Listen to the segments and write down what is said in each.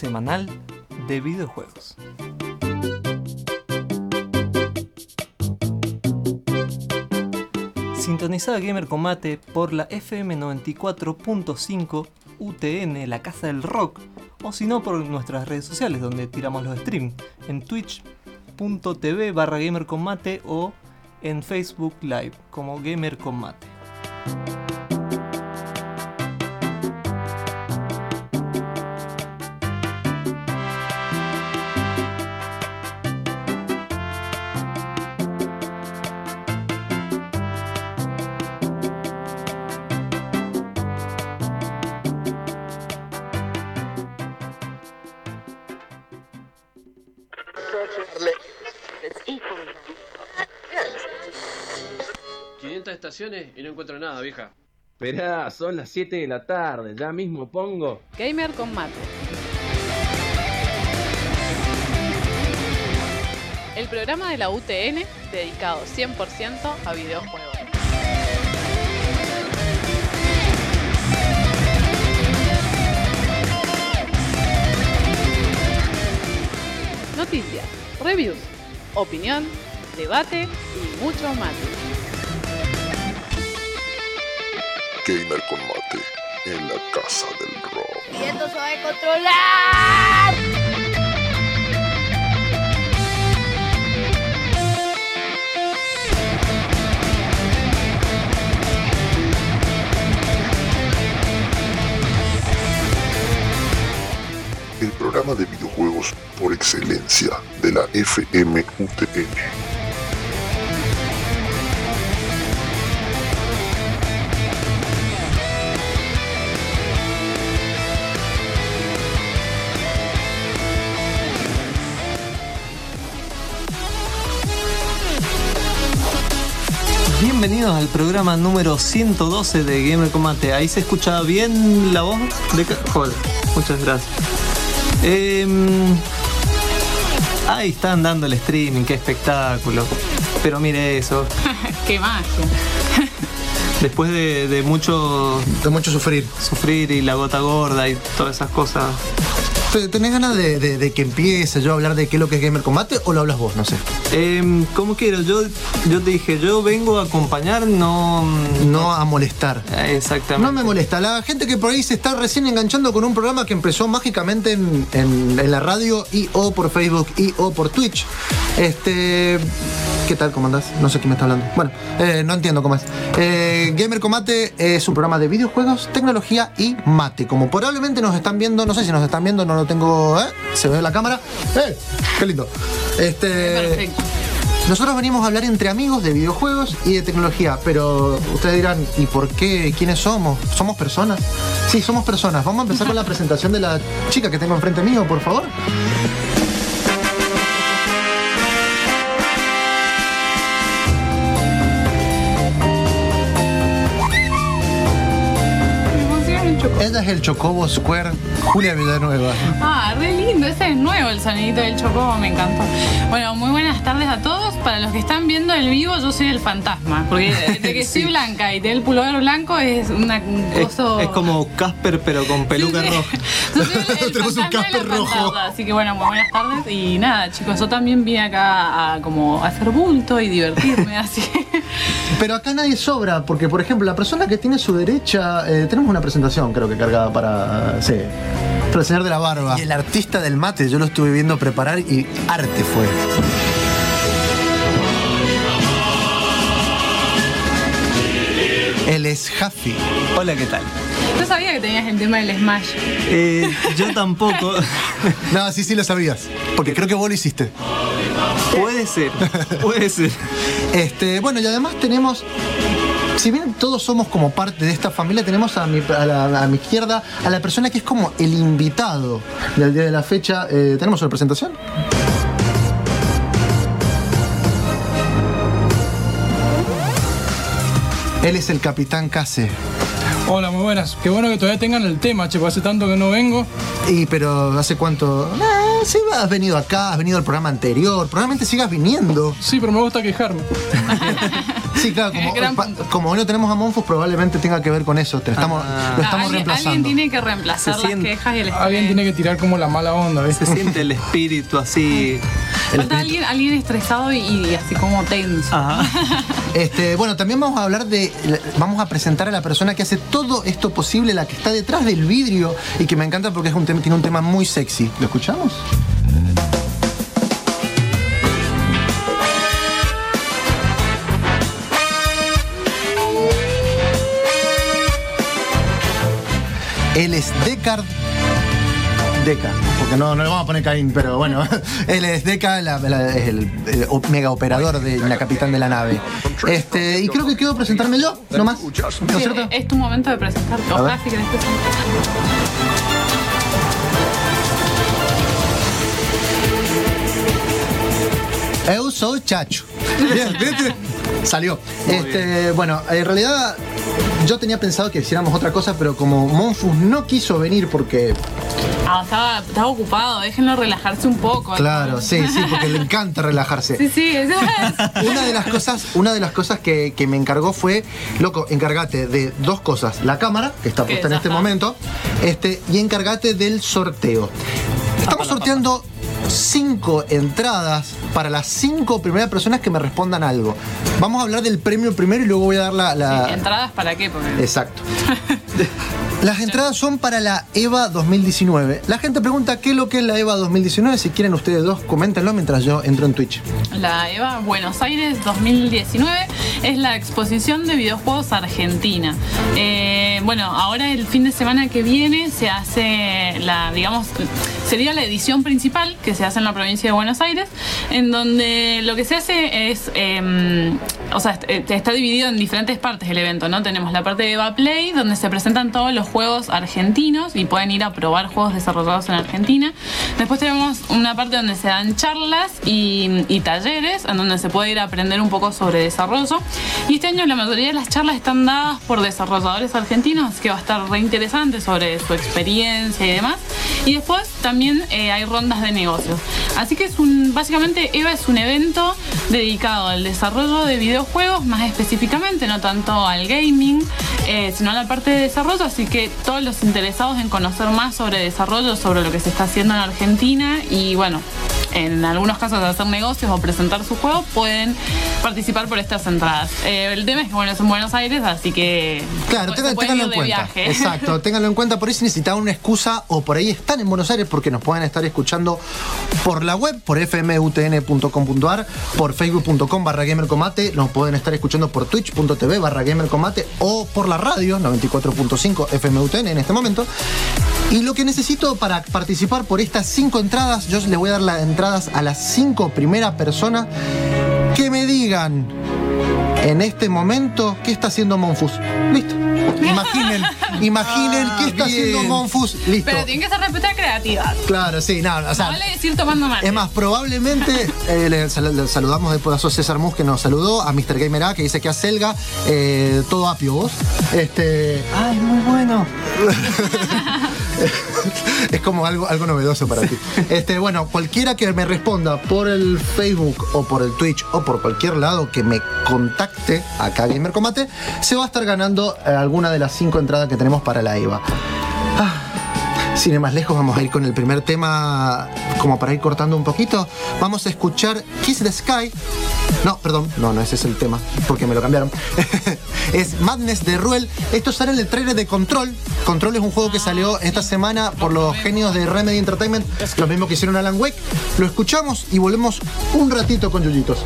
semanal de videojuegos. Sintonizada Gamer Combate por la FM 94.5 UTN, la Casa del Rock, o si no por nuestras redes sociales donde tiramos los streams, en twitch.tv barra Gamer Combate o en Facebook Live como Gamer Combate. Encuentro nada, vieja. Esperá, son las 7 de la tarde, ya mismo pongo. Gamer con mate. El programa de la UTN dedicado 100% a videojuegos. Noticias, reviews, opinión, debate y mucho más. Gamer con Mate en la casa del rock. Y esto se va a controlar. El programa de videojuegos por excelencia de la FMUTN. Bienvenidos al programa número 112 de Gamer Combate. Ahí se escucha bien la voz de Joder, muchas gracias. Em, ahí están dando el streaming, qué espectáculo. Pero mire eso. qué magia. Después de, de mucho. De mucho sufrir. Sufrir y la gota gorda y todas esas cosas. ¿Tenés ganas de, que empiece yo a hablar de qué es lo que es Gamer Combate o lo hablas vos? No sé. Eh, como quiero, yo, yo te dije, yo vengo a acompañar, no. No a molestar. Exactamente. No me molesta. La gente que por ahí se está recién enganchando con un programa que empezó mágicamente en, la radio y o por Facebook y o por Twitch. Este. ¿Qué tal? ¿Cómo andás? No sé quién me está hablando. Bueno, eh, no entiendo cómo es. Eh, Gamer Combate es un programa de videojuegos, tecnología y mate. Como probablemente nos están viendo, no sé si nos están viendo, no lo tengo. ¿eh? Se ve la cámara. ¡Eh! ¡Qué lindo! Este. Perfecto. Nosotros venimos a hablar entre amigos de videojuegos y de tecnología, pero ustedes dirán, ¿y por qué? ¿Quiénes somos? ¿Somos personas? Sí, somos personas. Vamos a empezar con la presentación de la chica que tengo enfrente mío, por favor. Ella es el Chocobo Square Julia Villanueva. Ah, re lindo, ese es nuevo el sonidito del Chocobo, me encantó. Bueno, muy buenas tardes a todos. Para los que están viendo el vivo, yo soy el fantasma. Porque de que soy blanca y el pullover blanco es una cosa. Es, como Casper, pero con peluca roja. Tenemos un Casper rojo. así que bueno, muy buenas tardes. Y nada, chicos, yo también vine acá a como hacer bulto y divertirme, así. Pero acá nadie sobra, porque por ejemplo, la persona que tiene su derecha, eh, tenemos una presentación, creo que cargada para. Sí. Para el señor de la barba. Y el artista del mate, yo lo estuve viendo preparar y arte fue. Él es Jaffi. Hola, ¿qué tal? Yo sabía que tenías el tema del Smash. Eh, yo tampoco. no, sí, sí lo sabías. Porque creo que vos lo hiciste. Puede ser, puede ser. Este, bueno, y además tenemos si bien todos somos como parte de esta familia, tenemos a mi, a mi izquierda a la persona que es como el invitado del día de la fecha. Eh, ¿Tenemos una presentación? Él es el capitán Case. Hola, muy buenas. Qué bueno que todavía tengan el tema, che, hace tanto que no vengo. Y pero ¿hace cuánto? sí, has venido acá, has venido al programa anterior, probablemente sigas viniendo. Sí, pero me gusta quejarme. Sí, claro, como, pa- como hoy no tenemos a Monfus, probablemente tenga que ver con eso. Te estamos, Ah. lo estamos alguien, reemplazando. alguien tiene que reemplazar Se las siente- quejas y el. Alguien tiene que tirar como la mala onda, ¿ves? Se siente el espíritu así. Falta alguien, alguien estresado y, y así como tenso. Ajá. Este, bueno, también vamos a hablar de. Vamos a presentar a la persona que hace todo esto posible, la que está detrás del vidrio y que me encanta porque tiene un tema muy sexy. ¿Lo escuchamos? Él es Deckard. Deca, porque no, no le vamos a poner Caín, pero bueno, él es Deca, la- la- es el, mega operador de la capitán de la nave. Este, y creo que quiero presentarme yo, nomás. ¿No es Sí, cierto? es tu momento de presentarte. Ojalá si querés. Eu soy Chacho. Bien, ¿viste? Salió. Este, bueno, en realidad yo tenía pensado que hiciéramos otra cosa, pero como Monfus no quiso venir porque, Ah, estaba, estaba ocupado, déjenlo relajarse un poco. claro, sí, sí, porque le encanta relajarse. Sí, sí, eso es. Una de las cosas, una de las cosas que, que me encargó fue, loco, encárgate de dos cosas. La cámara, que está puesta en este momento, este, y encárgate del sorteo. Estamos sorteando cinco entradas para las cinco primeras personas que me respondan algo. Vamos a hablar del premio primero y luego voy a dar la. la- Sí, ¿Entradas para qué? Porque Exacto. Las entradas son para la EVA 2019. La gente pregunta qué es lo que es la EVA 2019. Si quieren ustedes dos, coméntenlo mientras yo entro en Twitch. la EVA Buenos Aires 2019 es la exposición de videojuegos argentina. Eh, bueno, ahora el fin de semana que viene se hace la, digamos, sería la edición principal que se hace en la provincia de Buenos Aires, en donde lo que se hace es, eh, o sea, est- está dividido en diferentes partes el evento, ¿no? Tenemos la parte de EVA Play, donde se presentan todos los juegos argentinos y pueden ir a probar juegos desarrollados en Argentina. Después tenemos una parte donde se dan charlas y, y talleres, en donde se puede ir a aprender un poco sobre desarrollo. Y este año la mayoría de las charlas están dadas por desarrolladores argentinos, que va a estar re interesante sobre su experiencia y demás. Y después también eh, hay rondas de negocios. Así que es un, básicamente EVA es un evento dedicado al desarrollo de videojuegos, más específicamente, no tanto al gaming, eh, sino a la parte de desarrollo. Así que todos los interesados en conocer más sobre desarrollo, sobre lo que se está haciendo en Argentina y bueno, en algunos casos de hacer negocios o presentar su juego, pueden participar por estas entradas. Eh, el tema es que bueno, es en Buenos Aires, así que Claro, tengan- pueden ténganlo en cuenta. viaje. Exacto, ténganlo en cuenta. Por ahí si necesitan una excusa o por ahí están en Buenos Aires porque nos pueden estar escuchando por la web, por fmutn.com.ar, por facebook.com barra gamercomate, nos pueden estar escuchando por twitch.tv barra gamercomate o por la radio 94.5 FMUTN en este momento. Y lo que necesito para participar por estas cinco entradas, yo les voy a dar las entradas a las cinco primeras personas que me digan en este momento qué está haciendo Monfus. Listo. Imaginen, imaginen qué está haciendo Monfus. Listo. Pero tiene que ser respuesta creativa. Claro, sí, no, o No sea, vale decir tomando mate. es más, probablemente eh, le, sal- le saludamos después a César Mus que nos saludó, a Mr. Gamer A que dice que a Selga, eh, todo apio vos. Este, Ay, muy bueno. es como algo, algo novedoso para ti. Este, bueno, cualquiera que me responda por el Facebook o por el Twitch o por cualquier lado que me contacte acá a Gamer Combate, se va a estar ganando eh, alguna de las cinco entradas que tenemos para la IVA. Ah, sin ir más lejos, vamos a ir con el primer tema, como para ir cortando un poquito. Vamos a escuchar Kiss the Sky. No, perdón, no, no ese es el tema, porque me lo cambiaron. es Madness de Ruel. Esto sale en el trailer de Control. Control es un juego que salió esta semana por los genios de Remedy Entertainment, los mismos que hicieron Alan Wake. Lo escuchamos y volvemos un ratito con Yuyitos.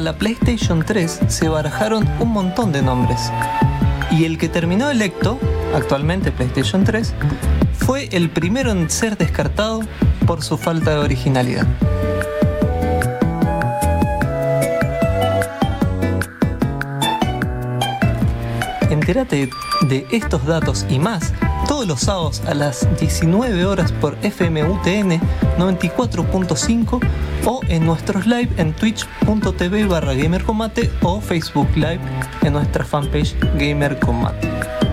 La PlayStation 3 se barajaron un montón de nombres? Y el que terminó electo, actualmente PlayStation 3, fue el primero en ser descartado por su falta de originalidad. Entérate de estos datos y más todos los sábados a las 19 horas por FMUTN 94.5 o en nuestros live en twitch.tv barra o Facebook Live en nuestra fanpage Gamer Combate.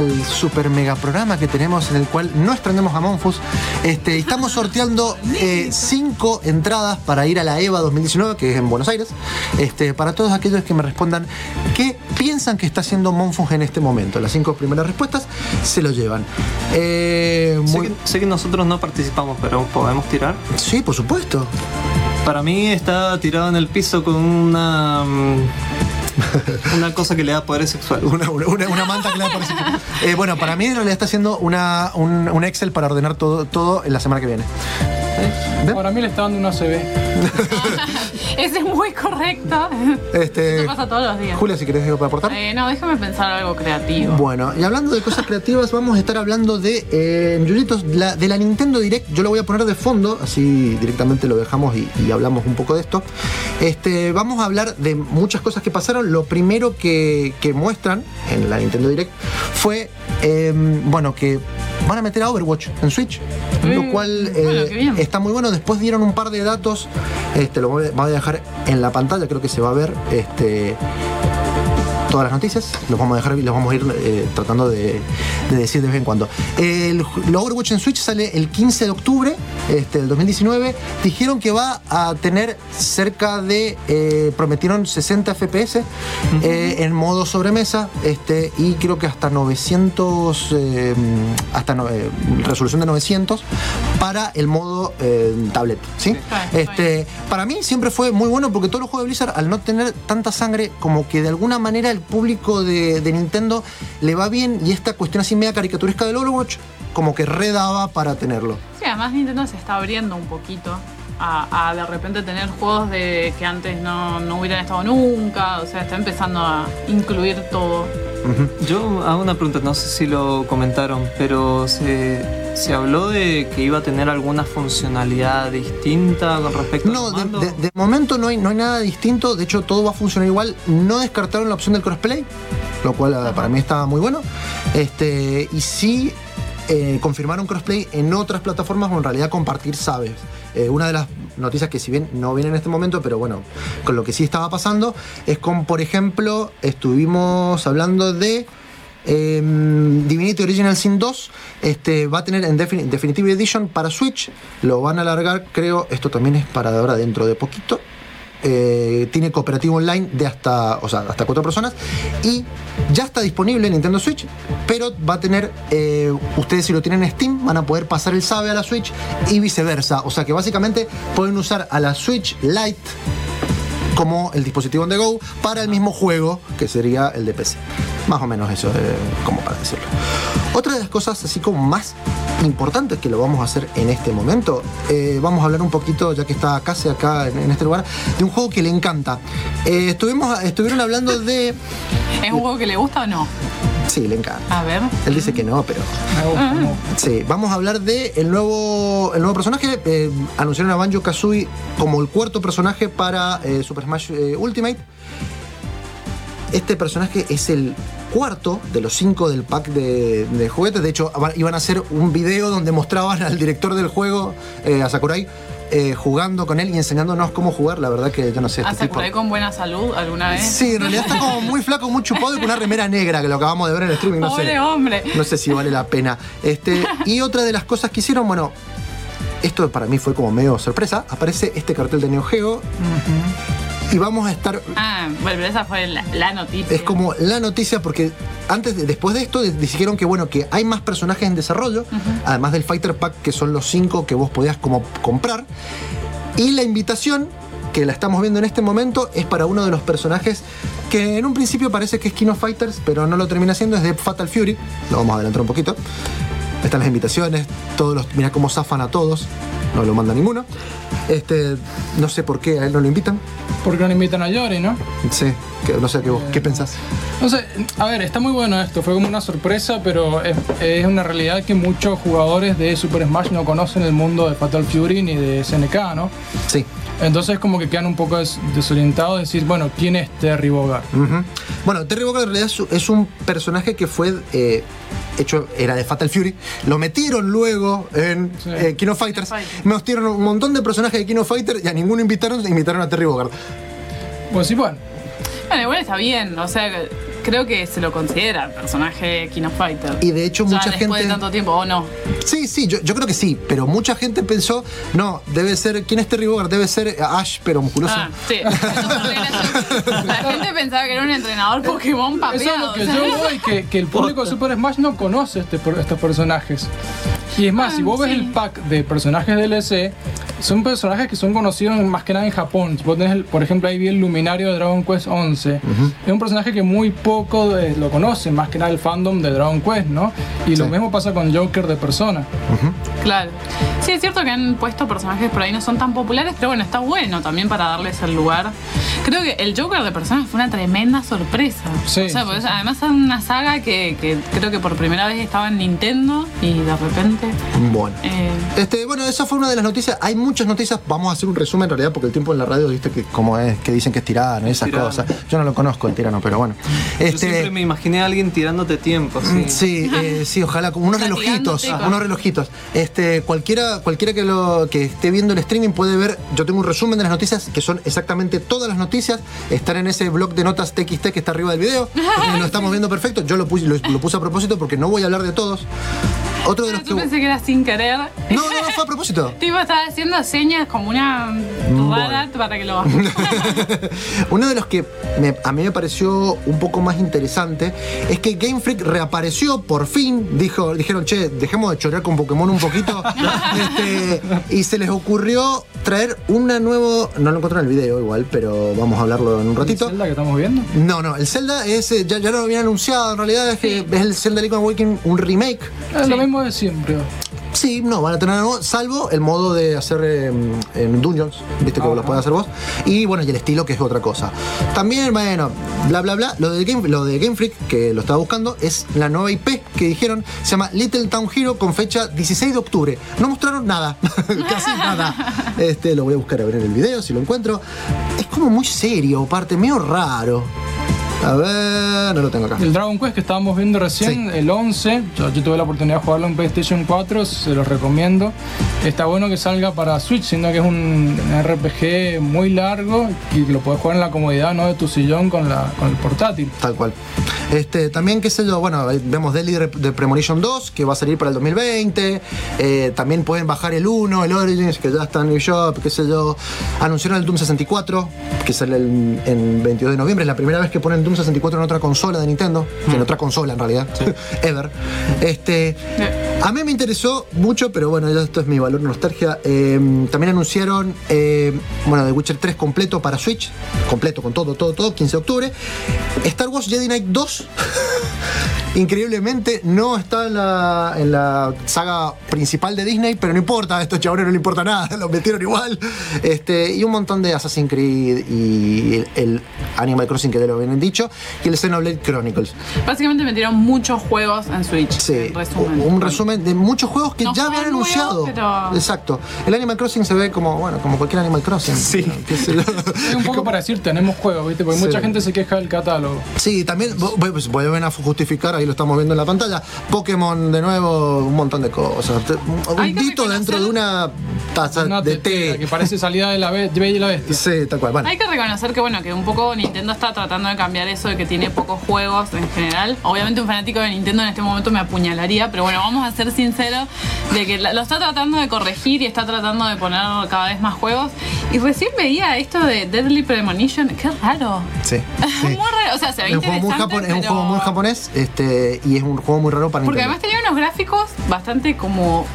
Al- super mega programa que tenemos en el cual no extrañamos a Monfus. Este, estamos sorteando eh, cinco entradas para ir a la EVA 2019, que es en Buenos Aires. Este, para todos aquellos que me respondan qué piensan que está haciendo Monfus en este momento. Las cinco primeras respuestas se lo llevan. Eh, Sé muy- que, sé que nosotros no participamos, pero podemos tirar. Sí, por supuesto. Para mí está tirado en el piso con una mm, una cosa que le da poder sexual. Una, una- una manta que le da por ese- Eh, bueno, para mí en está haciendo una, un, un Excel para ordenar todo, todo en la semana que viene. ¿Ven? Para mí le está dando una CB. Ese es muy correcto. Este, Eso pasa todos los días. Julia, si querés algo para aportar. Eh, no, déjame pensar algo creativo. Bueno, y hablando de cosas creativas, vamos a estar hablando de eh, Yuyitos, la- de la Nintendo Direct. Yo lo voy a poner de fondo, así directamente lo dejamos y, y hablamos un poco de esto. Este, vamos a hablar de muchas cosas que pasaron. Lo primero que, que muestran en la Nintendo Direct fue, eh, bueno, que van a meter a Overwatch en Switch, lo Mm, cual bueno, eh, está muy bueno. Después dieron un par de datos, este, lo voy a, voy a dejar en la pantalla, creo que se va a ver. Este, todas las noticias, los vamos a dejar y los vamos a ir eh, tratando de, de decir de vez en cuando. El, el Overwatch en Switch sale el 15 de octubre este, del 2019. Dijeron que va a tener cerca de, eh, prometieron 60 FPS eh, en modo sobremesa este, y creo que hasta 900, eh, hasta no- resolución de 900 para el modo tablet. ¿sí? Este, para mí siempre fue muy bueno porque todos los juegos de Blizzard, al no tener tanta sangre, como que de alguna manera el público de, de Nintendo le va bien y esta cuestión así media caricaturesca del Overwatch, como que redaba para tenerlo. Sí, además Nintendo se está abriendo un poquito a, a de repente tener juegos de que antes no, no hubieran estado nunca. O sea, está empezando a incluir todo. Yo hago una pregunta, no sé si lo comentaron, pero se, se habló de que iba a tener alguna funcionalidad distinta con respecto No, de, mando. de- de momento no hay, no hay nada distinto, de hecho todo va a funcionar igual. No descartaron la opción del crossplay, lo cual ah, para mí está muy bueno. Este, y sí eh, confirmaron crossplay en otras plataformas o en realidad compartir sabes. Eh, una de las noticias que si bien no viene en este momento, pero bueno, con lo que sí estaba pasando, es con, por ejemplo, estuvimos hablando de Eh, Divinity Original Sin 2 este, va a tener en defini- Definitive Edition para Switch. Lo van a alargar, creo. Esto también es para ahora dentro de poquito. Eh, tiene cooperativo online de hasta, o sea, hasta cuatro personas y ya está disponible en Nintendo Switch, pero va a tener, eh, ustedes si lo tienen en Steam, van a poder pasar el SABE a la Switch y viceversa. O sea que básicamente pueden usar a la Switch Lite como el dispositivo on the go para el mismo juego que sería el de PC. Más o menos eso, eh, como para decirlo. Otra de las cosas así como más importantes que lo vamos a hacer en este momento, eh, vamos a hablar un poquito, ya que está casi acá en, en este lugar, de un juego que le encanta. Eh, estuvimos, estuvieron hablando de... ¿Es un juego que le gusta o no? Sí, le encanta. A ver. Él dice que no, pero... Me gusta, me gusta. Sí, vamos a hablar de el nuevo, el nuevo personaje. Eh, anunciaron a Banjo Kazooie como el cuarto personaje para eh, Super Smash eh, Ultimate. Este personaje es el cuarto de los cinco del pack de, de juguetes. De hecho, iban a hacer un video donde mostraban al director del juego, eh, a Sakurai, eh, jugando con él y enseñándonos cómo jugar. La verdad que yo no sé. ¿A Este tipo- Sakurai con buena salud alguna vez? Sí, en realidad está como muy flaco, muy chupado y con una remera negra que lo acabamos de ver en el streaming. No sé. Hombre. No sé si vale la pena. Este, y otra de las cosas que hicieron, bueno, esto para mí fue como medio sorpresa. Aparece este cartel de Neo Geo. Y vamos a estar. Ah, bueno, pero esa fue la, la noticia. Es como la noticia porque antes de- después de esto dijeron que bueno que hay más personajes en desarrollo, además del Fighter Pack que son los cinco que vos podías como comprar. Y la invitación que la estamos viendo en este momento es para uno de los personajes que en un principio parece que es King of Fighters, pero no lo termina siendo, es de Fatal Fury. Lo vamos a adelantar un poquito. Están las invitaciones, todos los. Mira cómo zafan a todos. No lo manda ninguno. Este. No sé por qué a él no lo invitan. Porque no invitan a Yori, ¿no? Sí. que- no sé qué vos, ¿qué pensás? No sé, a ver, está muy bueno esto, fue como una sorpresa, pero es, es una realidad que muchos jugadores de Super Smash no conocen el mundo de Fatal Fury ni de SNK, ¿no? Sí. Entonces como que quedan un poco des- desorientados de decir, bueno, ¿quién es Terry Bogard? Bueno, Terry Bogard en realidad es, un personaje que fue eh, hecho, era de Fatal Fury. Lo metieron luego en Sí. eh, King of Fighters. Fighter. Me metieron un montón de personajes de King of Fighters y a ninguno invitaron, invitaron a Terry Bogard. Pues sí, bueno, Bueno, igual está bien, o sea, creo que se lo considera personaje King of Fighter. Y de hecho, Ya mucha después gente. de tanto tiempo, ¿o no? Sí, sí, yo, yo creo que sí, pero mucha gente pensó, no, debe ser, ¿quién es Terry Bogard? Debe ser Ash, pero musculoso. Ah, sí. La gente pensaba que era un entrenador Pokémon eso es papeado. lo que o sea, yo voy, que, que el público de Super Smash no conoce este, estos personajes. Y es más, Ah, si vos ves sí. el pack de personajes DLC, son personajes que son conocidos más que nada en Japón. Si Vos tenés, el- por ejemplo, ahí vi el luminario de Dragon Quest 11. Es un personaje que muy poco eh, lo conocen, más que nada el fandom de Dragon Quest, ¿no? Y lo Sí. mismo pasa con Joker de Persona. Claro. Sí, es cierto que han puesto personajes por ahí no son tan populares, pero bueno, está bueno también para darles el lugar. Creo que el Joker de personas fue una tremenda sorpresa. Sí, o sea, sí, porque sí. además es una saga que, que creo que por primera vez estaba en Nintendo y de repente. Bueno. eh, Este, bueno, esa fue una de las noticias. Hay muchas noticias. Vamos a hacer un resumen en realidad porque el tiempo en la radio, viste que como es, que dicen que es tirano y esas tirano. cosas. Yo no lo conozco el tirano, pero bueno. Yo Este, siempre me imaginé a alguien tirándote tiempo. Sí. Sí, eh, sí, ojalá, como unos relojitos, con- unos relojitos. Este, cualquiera, cualquiera que lo que esté viendo el streaming puede ver, yo tengo un resumen de las noticias, que son exactamente todas las noticias, están en ese blog de notas TXT que está arriba del video. Lo estamos viendo perfecto. Yo lo puse, lo, lo puse a propósito porque no voy a hablar de todos. Otro de los yo que. pensé que era sin querer. No, no, no, fue a propósito. Tipo, estaba haciendo señas como una rara para que lo Uno de los que me- a mí me pareció un poco más interesante es que Game Freak reapareció por fin. Dijo, dijeron, che, dejemos de chorear con Pokémon un poquito. Este, y se les ocurrió traer una nuevo. No lo encontré en el video igual, pero vamos a hablarlo en un ¿El ratito. Zelda que estamos viendo? No, no, el Zelda es, eh, ya, ya lo habían anunciado, en realidad es que es el Zelda Link's Awakening, un remake. Es lo mismo de siempre. Sí, no, van a tener algo, salvo el modo de hacer eh, en Dungeons, viste que Ajá. lo puedes hacer vos. Y bueno, y el estilo que es otra cosa. También, bueno, bla bla bla. Lo de Game, lo de Game Freak, que lo estaba buscando, es la nueva IP que dijeron, se llama Little Town Hero con fecha 16 de octubre. No mostraron nada, casi nada. Este, lo voy a buscar a ver en el video si lo encuentro. Es como muy serio, parte medio raro. A ver, no lo tengo acá. El Dragon Quest que estábamos viendo recién, Sí. el 11, yo, yo tuve la oportunidad de jugarlo en PlayStation 4, se los recomiendo. Está bueno que salga para Switch, siendo que es un RPG muy largo y lo puedes jugar en la comodidad ¿no? de tu sillón con, la, con el portátil. Tal cual. Este, también, qué sé yo, bueno, vemos Re- de Premonition 2, que va a salir para el 2020. Eh, también pueden bajar el 1, el Origins, que ya está en New Shop, qué sé yo. Anunciaron el Doom 64, que sale el, en 22 de noviembre. Es la primera vez que ponen Doom 64 en otra consola de Nintendo. En otra consola, en realidad. Ever. Este, a mí me interesó mucho, pero bueno, ya esto es mi valor nostalgia. Eh, también anunciaron, eh, bueno, The Witcher 3 completo para Switch. Completo, con todo, todo, todo, 15 de octubre. Star Wars Jedi Knight 2. Increíblemente no está en la, en la saga principal de Disney, pero no importa, a estos chabones no le importa nada, los metieron igual. Este, y un montón de Assassin's Creed y el, el Animal Crossing que te lo habían dicho, y el Xenoblade Chronicles. Básicamente metieron muchos juegos en Switch. Sí, en resumen. un resumen de muchos juegos que No ya habían anunciado. pero- Exacto. El Animal Crossing se ve como, bueno, como cualquier Animal Crossing. Sí. Es un poco para decir, tenemos juegos, ¿viste? Porque Sí. mucha gente se queja del catálogo. Sí, también vu- vu- vuelven a justificar, ahí lo estamos viendo en la pantalla. Pokémon de nuevo, un montón de cosas. Un dito dentro de una taza Una de té. que parece salida de la Bella y la Bestia. Sí, tal cual. Bueno, Hay que reconocer que bueno, que un poco Nintendo está tratando de cambiar eso de que tiene pocos juegos en general. Obviamente un fanático de Nintendo en este momento me apuñalaría, pero bueno, vamos a ser sinceros de que lo está tratando de corregir y está tratando de poner cada vez más juegos. Y recién veía esto de Deadly Premonition, qué raro. sí. sí. Muy raro, o sea, se ve Es un, juego muy interesante, japon- es un pero- juego muy japonés este, y es un juego muy raro para Porque Nintendo. además tenía unos gráficos bastante como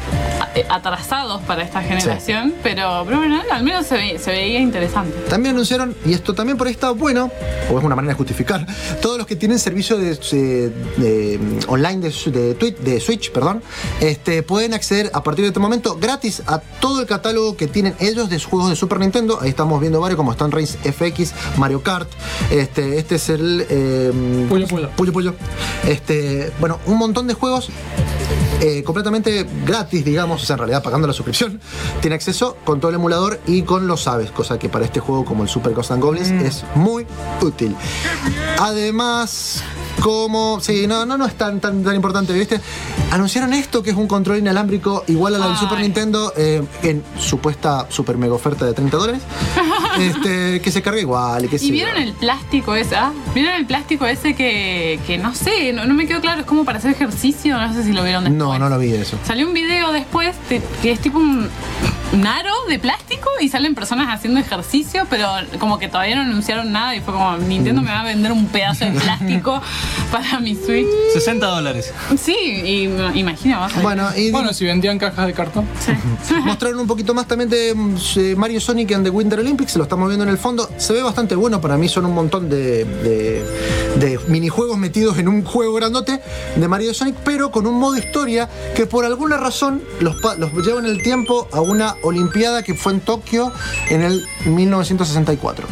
a- atrasados para esta generación, pero, pero bueno, al menos se, ve- se veía interesante. También anunciaron, y esto también por ahí está bueno, o es una manera de justificar, todos los que tienen servicio de, de- de, mm, online de, de, Twitch- de Switch, perdón, este, pueden acceder a partir de este momento gratis a todo el catálogo que tienen ellos de sus juegos de Super Nintendo. Ahí estamos viendo varios como Stan Race FX, Mario Kart. Este, este es el eh, Puyo Puyo. Puyo Puyo. Este, bueno, un montón de juegos eh, completamente gratis, digamos, o sea, en realidad pagando la suscripción, tiene acceso con todo el emulador y con los aves, cosa que para este juego como el Super Ghost and Goblins es muy útil. Además, como. Sí, no, no, no es tan, tan, tan importante, ¿viste? Anunciaron esto que es un control inalámbrico igual a la del Ay. Super Nintendo eh, en supuesta super mega oferta de 30 dólares. este, que se carga igual y que ¿Y vieron el plástico ese? ah? ¿Vieron el plástico ese que, que no sé, no, no me quedó claro, es como para hacer ejercicio? No sé si lo vieron después. No, no lo vi eso. Salió un video después de- que es tipo un, un aro de plástico y salen personas haciendo ejercicio, pero como que todavía no anunciaron nada y fue como, Nintendo me va a vender un pedazo de plástico para mi Switch. 60 dólares. Sí, y vas a Bueno, y Bueno, si vendían cajas de cartón. Mostraron un poquito más también de mm, eh, Mario Sonic and the Winter Olympics, lo estamos viendo en el fondo. Se ve bastante bueno, para mí son un montón de, de- de minijuegos metidos en un juego grandote de Mario Sonic, pero con un modo historia que por alguna razón los, los lleva en el tiempo a una Olimpiada que fue en Tokio en el 1964.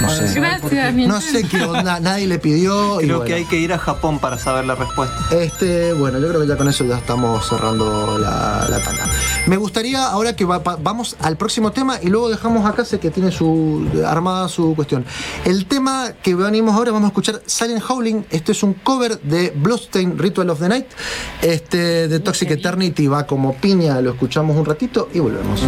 No sé. Gracias, No sé qué onda, nadie le pidió. y Creo bueno. que hay que ir a Japón para saber la respuesta. Este, bueno, yo creo que ya con eso ya estamos cerrando la, la tanda. Me gustaría ahora que va- vamos al próximo tema y luego dejamos acá sé que tiene su armada su cuestión. El tema que venimos ahora vamos a escuchar Silent Howling. Este es un cover de Bloodstain Ritual of the Night. Este de Toxic Eternity va como piña, lo escuchamos un ratito y volvemos.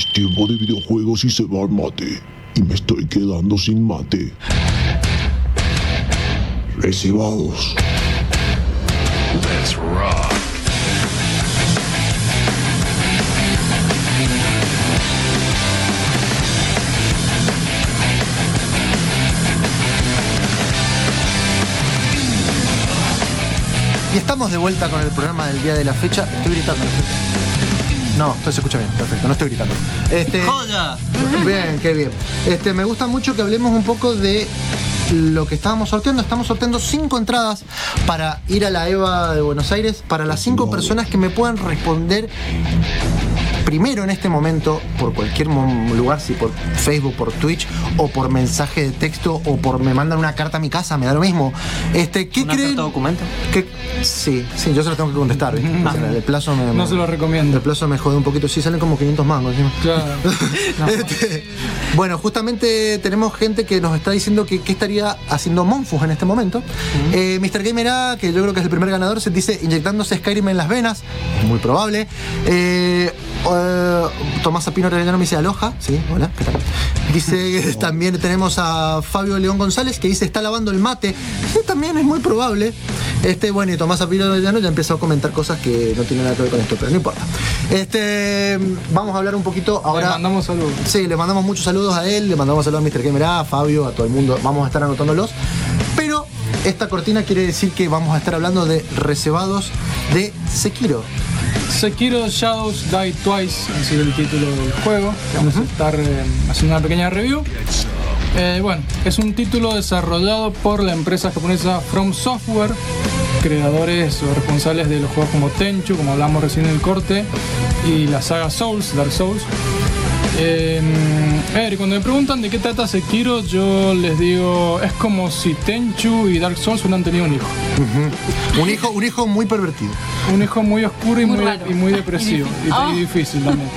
Es tiempo de videojuegos y se va el mate. Y me estoy quedando sin mate. Recibados. Let's rock. Y estamos de vuelta con el programa del día de la fecha. Estoy gritando. ¿No? Esto se escucha bien, perfecto, no estoy gritando. Este, ¡Joya! Bien, qué bien. Este, me gusta mucho que hablemos un poco de lo que estábamos sorteando. Estamos sorteando cinco entradas para ir a la EVA de Buenos Aires para las cinco personas que me puedan responder primero en este momento por cualquier lugar, si por Facebook, por Twitch o por mensaje de texto o por me mandan una carta a mi casa, me da lo mismo. Este, ¿qué ¿Una creen? carta documento? que- sí, sí, yo se lo tengo que contestar. ¿viste? O sea, el plazo me, No se lo recomiendo. el plazo me jode un poquito. Sí, salen como 500 mangos encima. Claro. Este, bueno, justamente tenemos gente que nos está diciendo que estaría haciendo Monfus en este momento. Eh, Mr. Gamer A, que yo creo que es el primer ganador, se dice inyectándose Skyrim en las venas. Muy probable. Eh, eh, Tomás Apino Arellano me dice aloja. Sí, hola, ¿qué tal? Dice también tenemos a Fabio León González que dice está lavando el mate. Sí, también es muy probable. Este, bueno, y Tomás Arellano ya empezó a comentar cosas que no tienen nada que ver con esto, pero no importa. Este, vamos a hablar un poquito ahora. Le mandamos saludos. Sí, le mandamos muchos saludos a él, le mandamos saludos a Mr. Gamer A, a Fabio, a todo el mundo. Vamos a estar anotándolos. Pero esta cortina quiere decir que vamos a estar hablando de reservados de Sekiro. Sekiro Shadows Die Twice ha sido el título del juego. Vamos a estar eh, haciendo una pequeña review. Eh, bueno, es un título desarrollado por la empresa japonesa From Software, creadores o responsables de los juegos como Tenchu, como hablamos recién en el corte, y la saga Souls, Dark Souls. Eh, a ver, cuando me preguntan de qué trata Sekiro, yo les digo, es como si Tenchu y Dark Souls hubieran tenido un hijo. Un hijo, un hijo muy pervertido. Un hijo muy oscuro y Muy muy, y muy depresivo. Y Y, difícil. y Ah. difícil también.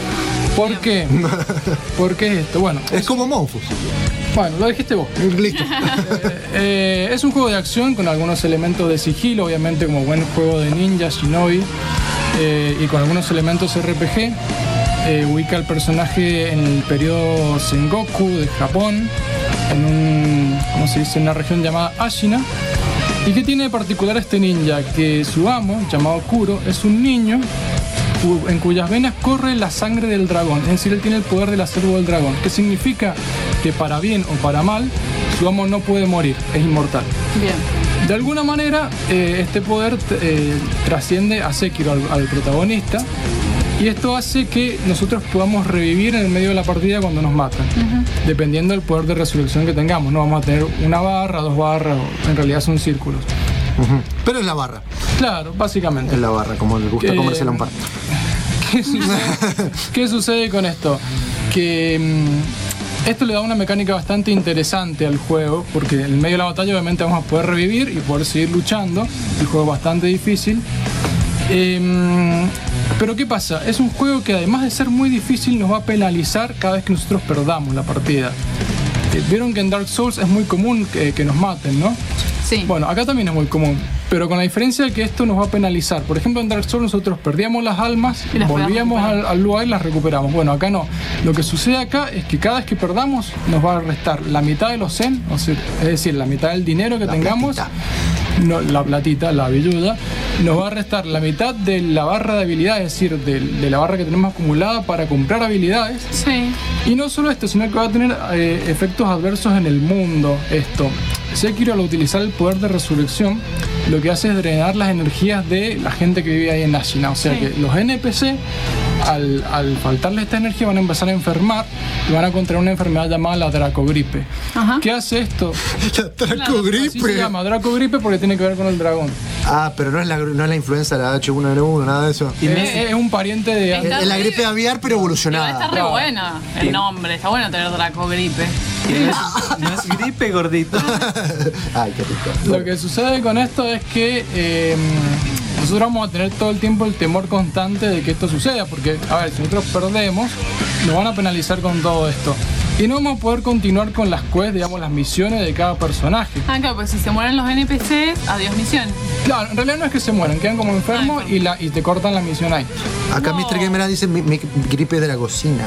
¿Por qué? ¿Por qué es esto? Bueno, Es como Monfus. bueno, lo dijiste vos. Listo. Eh, es un juego de acción con algunos elementos de sigilo, obviamente como buen juego de ninja, shinobi, eh, y con algunos elementos RPG. Eh, ubica al personaje en el periodo Sengoku de Japón, en un, ¿cómo se dice? una región llamada Ashina. ¿Y qué tiene de particular este ninja? Que su amo, llamado Kuro, es un niño en cuyas venas corre la sangre del dragón. Es decir, él tiene el poder del acervo del dragón. ¿Qué significa? Que para bien o para mal, su amo no puede morir, es inmortal. Bien. De alguna manera, eh, este poder eh, trasciende a Sekiro, al, al protagonista, y esto hace que nosotros podamos revivir en el medio de la partida cuando nos matan, dependiendo del poder de resurrección que tengamos. No vamos a tener una barra, dos barras, o en realidad son círculos. Pero es la barra. Claro, básicamente. Es la barra, como le gusta Eh, comérsela un par. ¿Qué sucede, qué sucede con esto? Que mm, esto le da una mecánica bastante interesante al juego, porque en el medio de la batalla obviamente vamos a poder revivir y poder seguir luchando. El juego es bastante difícil. Em, pero ¿qué pasa? Es un juego que además de ser muy difícil nos va a penalizar cada vez que nosotros perdamos la partida. Vieron que en Dark Souls es muy común que, que nos maten, ¿no? Sí. Bueno, acá también es muy común, pero con la diferencia de que esto nos va a penalizar. Por ejemplo, en Dark Souls nosotros perdíamos las almas, Y las volvíamos al, al lugar y las recuperamos. Bueno, acá no. Lo que sucede acá es que cada vez que perdamos nos va a restar la mitad de los zen, o sea, es decir, la mitad del dinero que La tengamos. platita. No, la platita, la billuda, nos va a restar la mitad de la barra de habilidades, es decir, de, de la barra que tenemos acumulada para comprar habilidades. Sí. Y no solo esto, sino que va a tener eh, efectos adversos en el mundo. Esto. Sekiro al utilizar el poder de resurrección, lo que hace es drenar las energías de la gente que vive ahí en Ashina. O sea Sí. que los NPC, al, al faltarle esta energía, van a empezar a enfermar y van a contraer una enfermedad llamada la dracogripe. Ajá. ¿Qué hace esto? La Así se llama dracogripe porque tiene que ver con el dragón. Ah, pero no es la, no es la influenza, la H1N1, nada de eso. Y Es, es un pariente de... Está Es la gripe aviar, pero Igual está evolucionada. re buena el nombre. Está bueno tener Dracogripe. no, es, no es gripe gordito. Ay, qué rico. Lo que sucede con esto es que eh, nosotros vamos a tener todo el tiempo el temor constante de que esto suceda, porque, a ver, si nosotros perdemos, nos van a penalizar con todo esto. Y no vamos a poder continuar con las quests, digamos, las misiones de cada personaje. Ah, claro, pues si se mueren los NPCs, adiós misión. Claro, en realidad no es que se mueren, quedan como enfermos y, la, y te cortan la misión ahí. Acá Mr. Gamer dice mi, mi gripe de la cocina.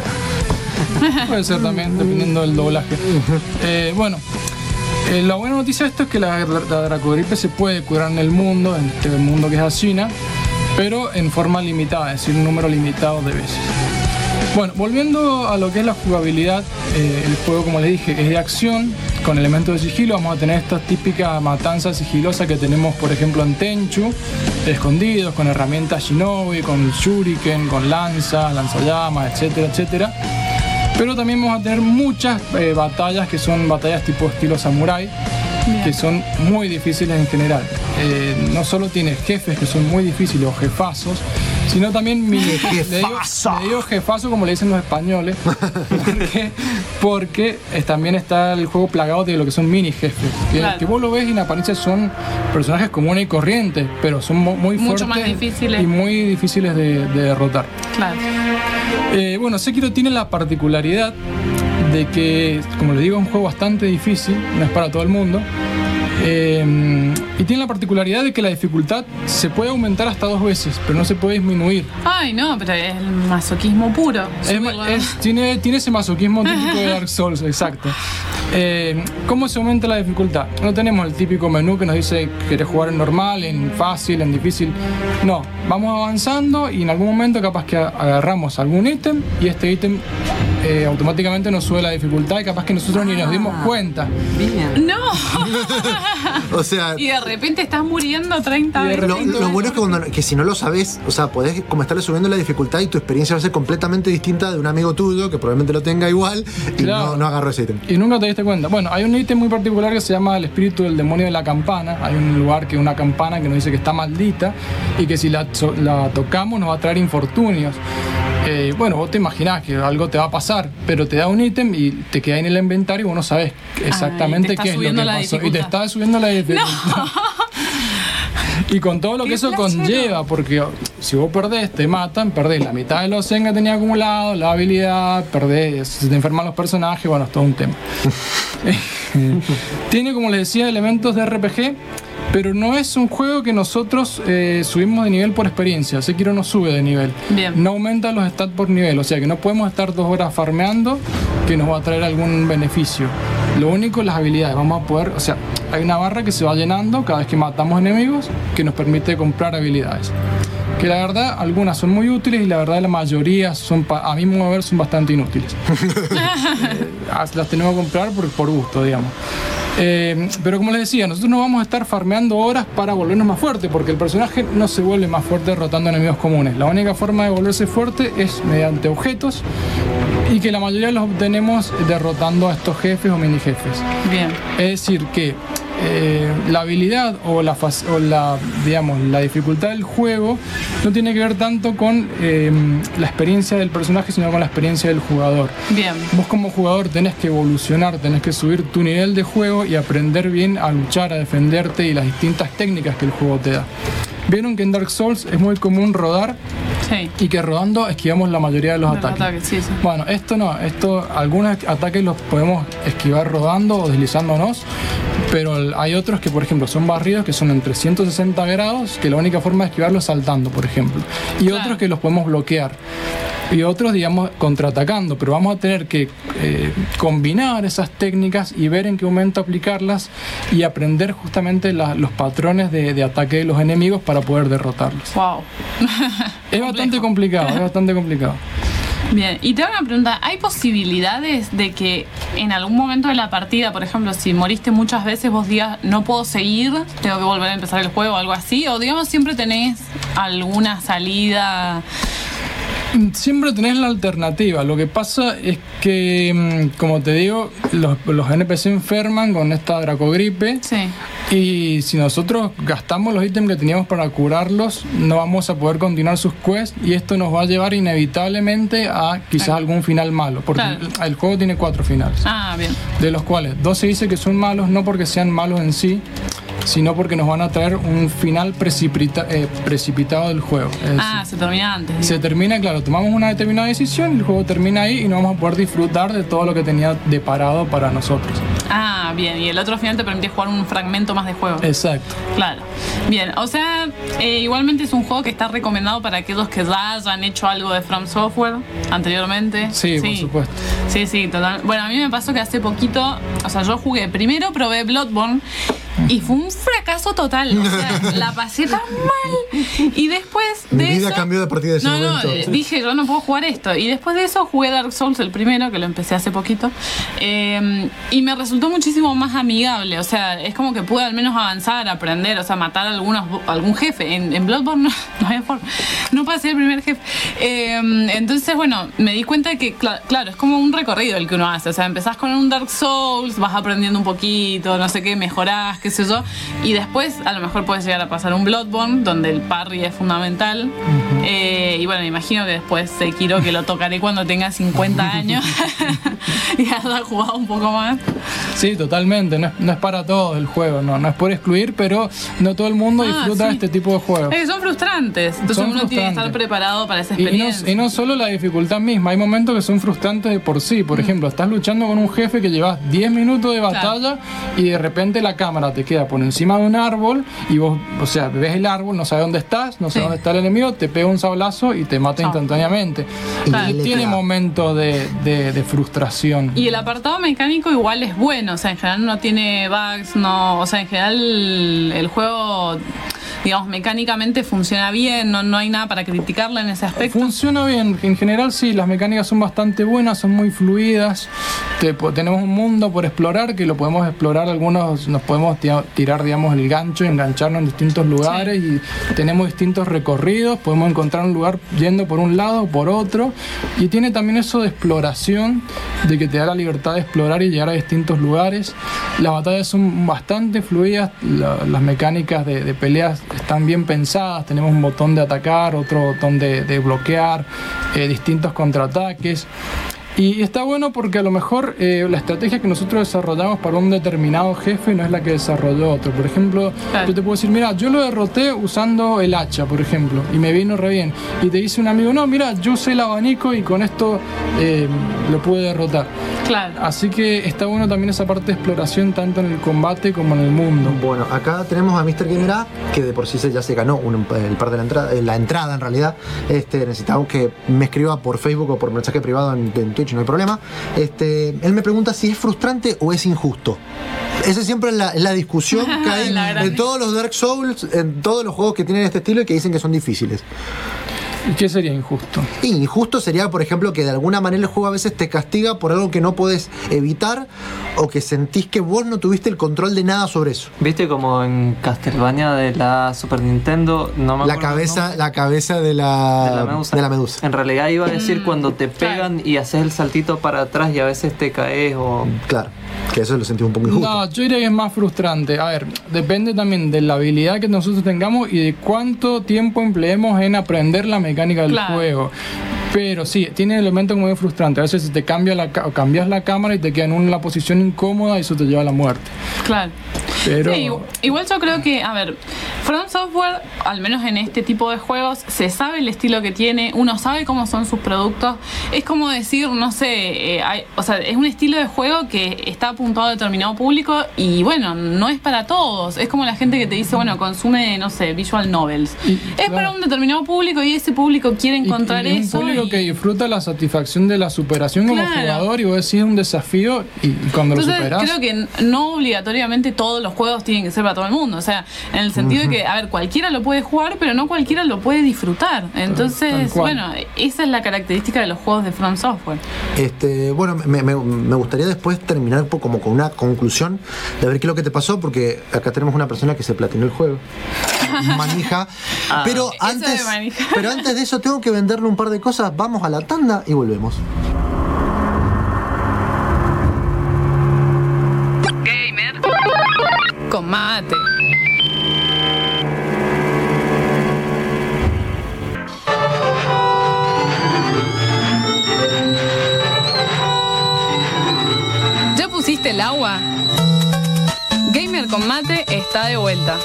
Puede ser también, dependiendo del doblaje. Eh, bueno, eh, la buena noticia de esto es que la, la dracogripe se puede curar en el mundo, en este mundo que es Asina, pero en forma limitada, es decir, un número limitado de veces. Bueno, volviendo a lo que es la jugabilidad, eh, el juego, como les dije, es de acción, con elementos de sigilo. Vamos a tener esta típica matanza sigilosa que tenemos, por ejemplo, en Tenchu, escondidos, con herramientas Shinobi, con Shuriken, con lanza, lanzallamas, etcétera, etcétera. Pero también vamos a tener muchas eh, batallas que son batallas tipo estilo samurai, que son muy difíciles en general. Eh, no solo tienes jefes que son muy difíciles o jefazos, sino también mini le digo, le digo jefazo como le dicen los españoles, porque, porque es- también está el juego plagado de lo que son mini jefes. Que, Claro. que vos lo ves y en apariencia son personajes comunes y corrientes, pero son mo- muy Mucho fuertes más difíciles. y muy difíciles de- de derrotar. Claro. Eh, bueno, Sekiro tiene la particularidad de que, como les digo, es un juego bastante difícil, no es para todo el mundo. Eh, y tiene la particularidad de que la dificultad se puede aumentar hasta dos veces, pero no se puede disminuir. Ay, no, pero es el masoquismo puro. Es es- tiene, tiene ese masoquismo típico de Dark Souls, exacto. Eh, ¿Cómo se aumenta la dificultad? No tenemos el típico menú que nos dice querés jugar en normal, en fácil, en difícil. No, vamos avanzando y en algún momento capaz que agarramos algún ítem y este ítem eh, automáticamente nos sube la dificultad y capaz que nosotros ni nos dimos cuenta. No. O sea, y de repente estás muriendo 30 veces. lo, lo bueno es que, cuando, que si no lo sabes, o sea, podés como estarle subiendo la dificultad y tu experiencia va a ser completamente distinta de un amigo tuyo que probablemente lo tenga igual y Claro. no, no agarró ese ítem. Y nunca te diste cuenta. Bueno, hay un ítem muy particular que se llama el espíritu del demonio de la campana. Hay un lugar que una campana que nos dice que está maldita y que si la, la tocamos nos va a traer infortunios. Eh, bueno, vos te imaginás que algo te va a pasar, pero te da un ítem y te queda en el inventario y vos no sabes exactamente qué es lo que pasó. Y te está subiendo la dificultad. Y con todo lo que eso conlleva, porque si vos perdés, te matan, perdés la mitad de los zen que tenía acumulado, la habilidad, perdés, se te enferman los personajes, bueno, es todo un tema. Tiene, como les decía, elementos de RPG, pero no es un juego que nosotros eh, subimos de nivel por experiencia. Sekiro no sube de nivel. No aumenta los stats por nivel, o sea que no podemos estar dos horas farmeando que nos va a traer algún beneficio. Lo único es las habilidades. Vamos a poder, o sea, hay una barra que se va llenando cada vez que matamos enemigos que nos permite comprar habilidades. Que la verdad, algunas son muy útiles y la verdad la mayoría son, a mi modo de ver, son bastante inútiles. Ah, las tenemos que comprar por, por gusto, digamos. Eh, pero como les decía, nosotros no vamos a estar farmeando horas para volvernos más fuertes, porque el personaje no se vuelve más fuerte derrotando enemigos comunes. La única forma de volverse fuerte es mediante objetos y que la mayoría los obtenemos derrotando a estos jefes o mini jefes. Bien. Es decir, que eh, la habilidad o la, fac- o la, digamos, la dificultad del juego no tiene que ver tanto con eh, la experiencia del personaje, sino con la experiencia del jugador. Bien. Vos como jugador tenés que evolucionar, tenés que subir tu nivel de juego y aprender bien a luchar, a defenderte y las distintas técnicas que el juego te da. Vieron que en Dark Souls es muy común rodar Sí. y que rodando esquivamos la mayoría de los ataques. ataques, sí, sí. Bueno, esto no, esto algunos ataques los podemos esquivar rodando o deslizándonos, pero hay otros que por ejemplo son barridos que son en 360 grados, que la única forma de esquivarlos es saltando, por ejemplo. Y otros que los podemos bloquear. Y otros, digamos, contraatacando, pero vamos a tener que eh, combinar esas técnicas y ver en qué momento aplicarlas y aprender justamente la- los patrones de, de ataque de los enemigos para poder derrotarlos. Wow. Es bastante complicado, es bastante complicado. Bien, y te una pregunta, ¿hay posibilidades de que en algún momento de la partida, por ejemplo, si moriste muchas veces, vos digas, no puedo seguir, tengo que volver a empezar el juego o algo así? O digamos, siempre tenés alguna salida... Siempre tenés la alternativa. Lo que pasa es que, mm, como te digo, los, los NPC enferman con esta dracogripe. Y si nosotros gastamos los ítems que teníamos para curarlos, no vamos a poder continuar sus quests. Y esto nos va a llevar inevitablemente a quizás algún final malo. Porque Claro. el juego tiene cuatro finales. Ah, bien. De los cuales dos se dice que son malos, no porque sean malos en sí, sino porque nos van a traer un final precipita- eh, precipitado del juego. Es decir, Ah, se termina antes. se termina, claro, tomamos una determinada decisión, el juego termina ahí y no vamos a poder disfrutar de todo lo que tenía deparado para nosotros. Ah, bien. Y el otro final te permite jugar un fragmento más de juego. Exacto. Claro. Bien, o sea, eh, igualmente es un juego que está recomendado para aquellos que ya hayan hecho algo de From Software anteriormente. Sí, por supuesto. Sí, sí, total. Bueno, a mí me pasó que hace poquito, o sea, yo jugué, primero probé Bloodborne y fue un fracaso total. O sea, la pasé tan mal. Y después de Mi vida eso- cambió a partir de ese no, no, momento. eh, dije, yo no puedo jugar esto. Y después de eso jugué Dark Souls el primero, que lo empecé hace poquito. eh, y me resultó muchísimo más amigable. O sea, es como que pude al menos avanzar, aprender, o sea, matar a algunos, algún jefe. En, en Bloodborne no, no había forma. No pasé el primer jefe. Eh, entonces, bueno, me di cuenta de que, cla- claro, es como un recorrido el que uno hace. O sea, empezás con un Dark Souls, vas aprendiendo un poquito, no sé qué, mejorás, qué sé yo. Y después, a lo mejor puedes llegar a pasar un Bloodborne, donde el parry es fundamental. Eh, y bueno, me imagino que después Sekiro, que lo tocaré cuando tenga 50 años y haya jugado un poco más. Sí, totalmente. No es, no es para todos el juego, no, no es por excluir, pero no todo el mundo Ah, disfruta sí. este tipo de juegos. Es que son frustrantes. Entonces Son uno tiene que estar frustrantes. preparado para esa Y, y no, experiencia. y no solo la dificultad misma, hay momentos que son frustrantes de por sí. Mm. Por ejemplo, estás luchando con un jefe que llevas 10 minutos de batalla y de repente la cámara te queda por encima de un árbol y vos, o sea, ves el árbol, no sabes dónde estás, no sabes Sí. dónde está el enemigo, te pega un sablazo y te mata Chao. instantáneamente. Claro. Y tiene momentos de, de- de frustración. Y el apartado mecánico igual es bueno, o sea, en general no tiene bugs, no, o sea, en general el, el juego, digamos, mecánicamente funciona bien, no, no hay nada para criticarle en ese aspecto. Funciona bien, en general sí, las mecánicas son bastante buenas, son muy fluidas. Te- tenemos un mundo por explorar que lo podemos explorar, algunos nos podemos tirar, digamos, el gancho, engancharnos en distintos lugares y tenemos distintos recorridos, podemos encontrar un lugar yendo por un lado o por otro. Y tiene también eso de exploración, de que te da la libertad de explorar y llegar a distintos lugares. Las batallas son bastante fluidas, la- las mecánicas de, de peleas están bien pensadas, tenemos un botón de atacar, otro botón de, de bloquear, eh, distintos contraataques. Y está bueno porque a lo mejor eh, la estrategia que nosotros desarrollamos para un determinado jefe no es la que desarrolló otro. Por ejemplo, Claro. yo te puedo decir, mira, yo lo derroté usando el hacha, por ejemplo, y me vino re bien. Y te dice un amigo, no, mira, yo usé el abanico y con esto eh, lo pude derrotar. Claro. Así que está bueno también esa parte de exploración tanto en el combate como en el mundo. Bueno, acá tenemos a Mr. Gamer A, que de por sí se- ya se ganó un- el par de la entrada, eh, la entrada en realidad. Este, necesitamos que me escriba por Facebook o por mensaje privado en, en No hay problema. Este, él me pregunta si es frustrante o es injusto. Esa siempre es la, la discusión que hay en todos los Dark Souls, en todos los juegos que tienen este estilo y que dicen que son difíciles. ¿Y qué sería injusto? Y injusto sería, por ejemplo, que de alguna manera el juego a veces te castiga por algo que no puedes evitar o que sentís que vos no tuviste el control de nada sobre eso. ¿Viste como en Castlevania de la Super Nintendo? No me La cabeza, la cabeza de la, de la medusa. de la medusa. En realidad iba a decir Mm, cuando te pegan y haces el saltito para atrás y a veces te caes o... Claro, que eso lo sentí un poco injusto. No, yo diría que es más frustrante. A ver, depende también de la habilidad que nosotros tengamos y de cuánto tiempo empleemos en aprender la mecánica del Claro. juego. Pero sí, tiene elementos muy frustrantes. A veces te cambia la, cambias la cámara y te queda en una posición incómoda y eso te lleva a la muerte. Claro. Pero Sí, igual yo creo que, a ver, From Software, al menos en este tipo de juegos, se sabe el estilo que tiene, uno sabe cómo son sus productos. Es como decir, no sé, eh, hay- o sea, es un estilo de juego que está apuntado a determinado público y bueno, no es para todos. Es como la gente que te dice, bueno, consume, no sé, visual novels. Y- es claro. para un determinado público y ese público quiere encontrar y eso. Y- que disfruta la satisfacción de la superación como jugador y vos decís un desafío y, y cuando lo superás. creo que no obligatoriamente todos los juegos tienen que ser para todo el mundo. O sea, en el sentido de que, a ver, cualquiera lo puede jugar, pero no cualquiera lo puede disfrutar. Entonces, bueno, esa es la característica de los juegos de From Software. Este, bueno, me, me- me gustaría después terminar como con una conclusión de ver qué es lo que te pasó, porque acá tenemos una persona que se platinó el juego. Manija. pero Eso de antes. manija. Pero antes de eso tengo que venderle un par de cosas. Vamos a la tanda y volvemos. Gamer. Con mate. ¿Ya pusiste el agua? Gamer Gamer con Mate está de vuelta.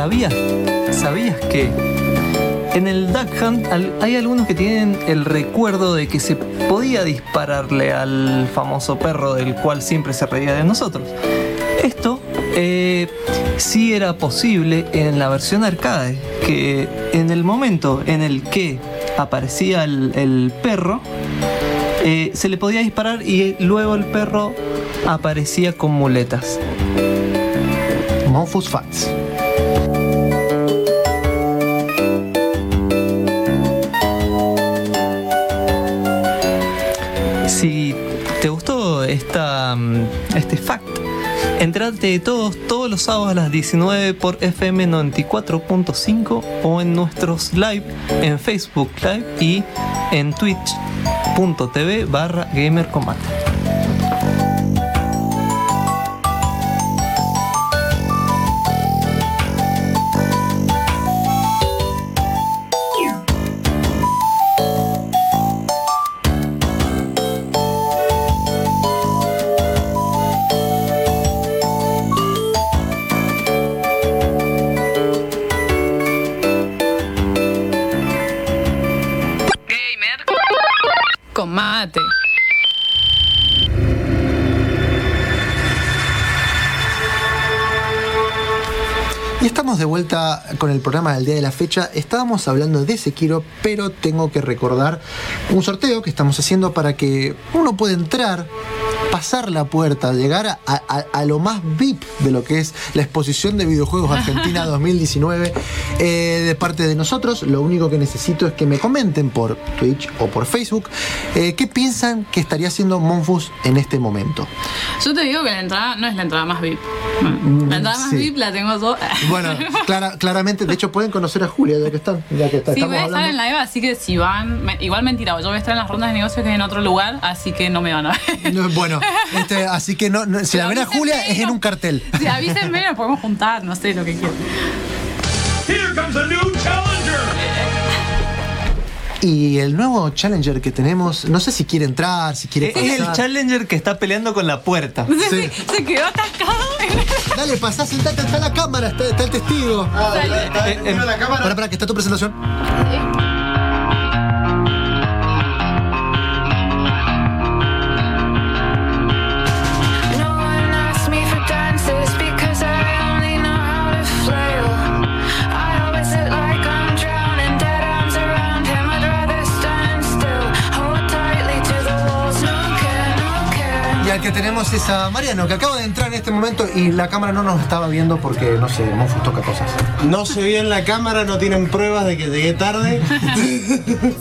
¿Sabías? ¿Sabías que en el Duck Hunt hay algunos que tienen el recuerdo de que se podía dispararle al famoso perro del cual siempre se reía de nosotros? Esto eh, sí era posible en la versión arcade, que en el momento en el que aparecía el, perro, eh, se le podía disparar y luego el perro aparecía con muletas. Monfus Facts. Entrate todos, todos los sábados a las 19 por FM 94.5 o en nuestros live en Facebook Live y en twitch.tv barra gamercombate. Con el programa del día de la fecha. Estábamos hablando de Sekiro, pero tengo que recordar un sorteo que estamos haciendo para que uno pueda entrar, pasar la puerta, llegar a, a- a lo más VIP de lo que es la exposición de videojuegos Argentina 2019 eh, de parte de nosotros. Lo único que necesito es que me comenten por Twitch o por Facebook eh, qué piensan que estaría haciendo Monfus en este momento. Yo te digo que la entrada no es la entrada más VIP. La entrada más sí. VIP la tengo yo. Bueno, clara- claramente, de hecho pueden conocer a Julia ya que están, ya que está- Sí, voy a estar en la EVA, así que si van. me- igual mentira, yo voy a estar en las rondas de negocios que es en otro lugar, así que no me van a ver. No, Bueno, este, así que no, no, si la ven a Julia es en un cartel. Si avísenme, nos podemos juntar, no sé lo que quieran. Here comes a new challenger. Y el nuevo challenger que tenemos, no sé si quiere entrar, si quiere Es el challenger que está peleando con la puerta. Sí. Se quedó atascado. Dale, pasá, sentate, está la cámara, está, está el testigo. Eh, eh, Para, para, que está tu presentación. Tenemos es a Mariano, que acaba de entrar en este momento y la cámara no nos estaba viendo porque, no sé, Monfus toca cosas. No se vio en la cámara, no tienen pruebas de que llegué tarde.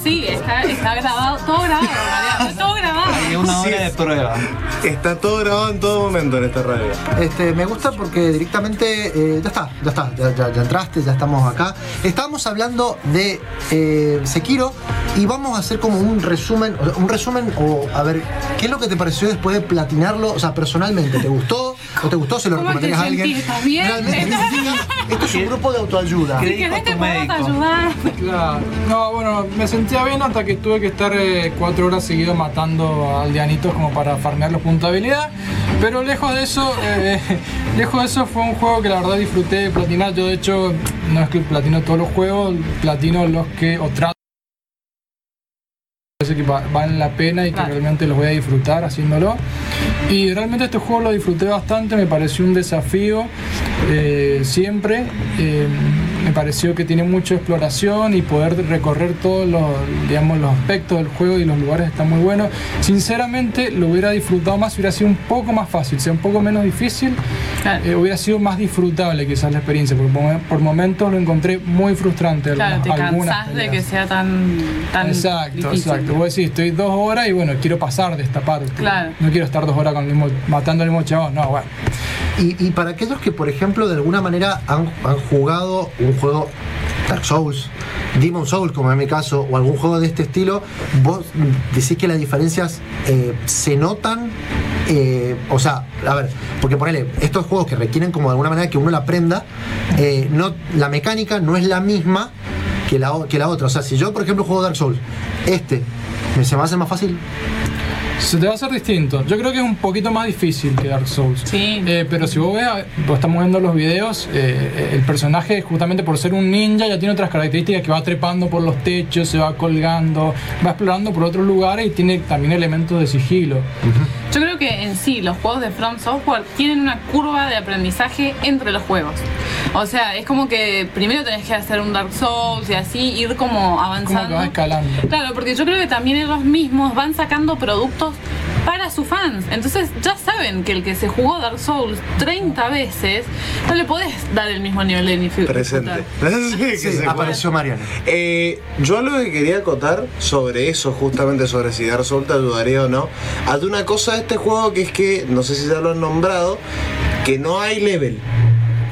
Sí, está, está grabado, todo grabado, Mariano, todo grabado. Hay una hora prueba. Está todo grabado en todo momento en esta radio. Este, me gusta porque directamente eh, ya está, ya está, ya, ya- ya entraste, ya estamos acá. Estábamos hablando de eh, Sekiro y vamos a hacer como un resumen, o un resumen o a ver, ¿qué es lo que te pareció después de platinarlo? O sea, personalmente, ¿te gustó? ¿No te gustó? ¿Se lo ¿Cómo te recomendarías a alguien? ¿Estás bien? Realmente, esto es un grupo de autoayuda. No, bueno, me sentía bien hasta que tuve que estar eh, cuatro horas seguido matando aldeanitos como para farmear los puntos de habilidad. Pero lejos de eso, eh, lejos de eso fue un juego que la verdad disfruté de platinar. Yo de hecho, no es que platino todos los juegos, platino los que o trato que va- valen la pena y que realmente los voy a disfrutar haciéndolo. Y realmente este juego lo disfruté bastante, me pareció un desafío eh, siempre. Eh, me pareció que tiene mucha exploración y poder recorrer todos los, digamos, los aspectos del juego y los lugares están muy buenos. Sinceramente lo hubiera disfrutado más, hubiera sido un poco más fácil, sea un poco menos difícil, Claro. eh, hubiera sido más disfrutable quizás la experiencia, porque por, momentos lo encontré muy frustrante. Claro, algunas- te cansás de que sea tan, tan Exacto, difícil. exacto. Vos decís, estoy dos horas y bueno, quiero pasar de esta parte. Claro. No quiero estar dos horas con el mismo, matando al mismo chabón. No, bueno. Y, y para aquellos que, por ejemplo, de alguna manera han, han jugado un juego Dark Souls, Demon Souls, como en mi caso, o algún juego de este estilo, vos decís que las diferencias eh, se notan. eh, o sea, a ver, porque ponele, estos juegos que requieren como de alguna manera que uno la aprenda, eh, no, la mecánica no es la misma que la, que la otra. O sea, si yo, por ejemplo, juego Dark Souls, este, ¿me se me hace más fácil? Se te va a hacer distinto. Yo creo que es un poquito más difícil que Dark Souls. Sí. Eh, pero si vos ves, vos estamos viendo los videos, eh, el personaje, justamente por ser un ninja, ya tiene otras características que va trepando por los techos, se va colgando, va explorando por otros lugares y tiene también elementos de sigilo. Yo creo que en sí los juegos de From Software tienen una curva de aprendizaje entre los juegos. O sea, es como que primero tenés que hacer un Dark Souls y así ir como Como que avanzando. va escalando. Claro, porque yo creo que también ellos mismos van sacando productos para sus fans. Entonces ya saben que el que se jugó Dark Souls 30 veces, no le podés dar el mismo nivel de dificultad. Presente. Sí, que Sí, se apareció Mariana. Eh, yo lo que quería acotar sobre eso, justamente sobre si Dark Souls te ayudaría o no, hay una cosa de este juego que es que, no sé si ya lo han nombrado, que no hay level.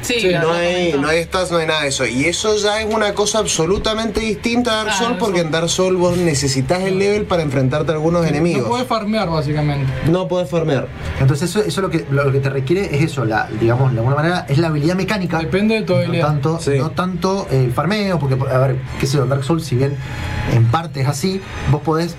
Sí, Sí, No hay, no hay stats, no hay nada de eso. Y eso ya es una cosa absolutamente distinta a Dark Souls, porque en Dark Souls vos necesitas el level para enfrentarte a algunos No enemigos. puedes farmear, básicamente. No podés farmear. Entonces eso, eso lo que lo que te requiere es eso, la, digamos, de alguna manera es la habilidad mecánica. Depende de tu No habilidad. tanto, Sí. no tanto el farmeo, porque a ver, qué sé yo, Dark Souls, si bien en parte es así, vos podés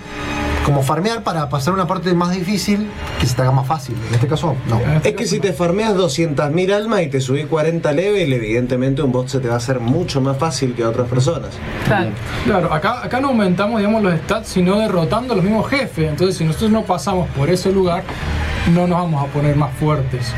como farmear para pasar una parte más difícil que se te haga más fácil. En este caso, no. Es que si te farmeas 200.000 almas y te subís 40 level, evidentemente un boss se te va a hacer mucho más fácil que a otras personas. Claro. Claro, acá, acá no aumentamos digamos, los stats, sino derrotando a los mismos jefes. Entonces, si nosotros no pasamos por ese lugar, no nos vamos a poner más fuertes.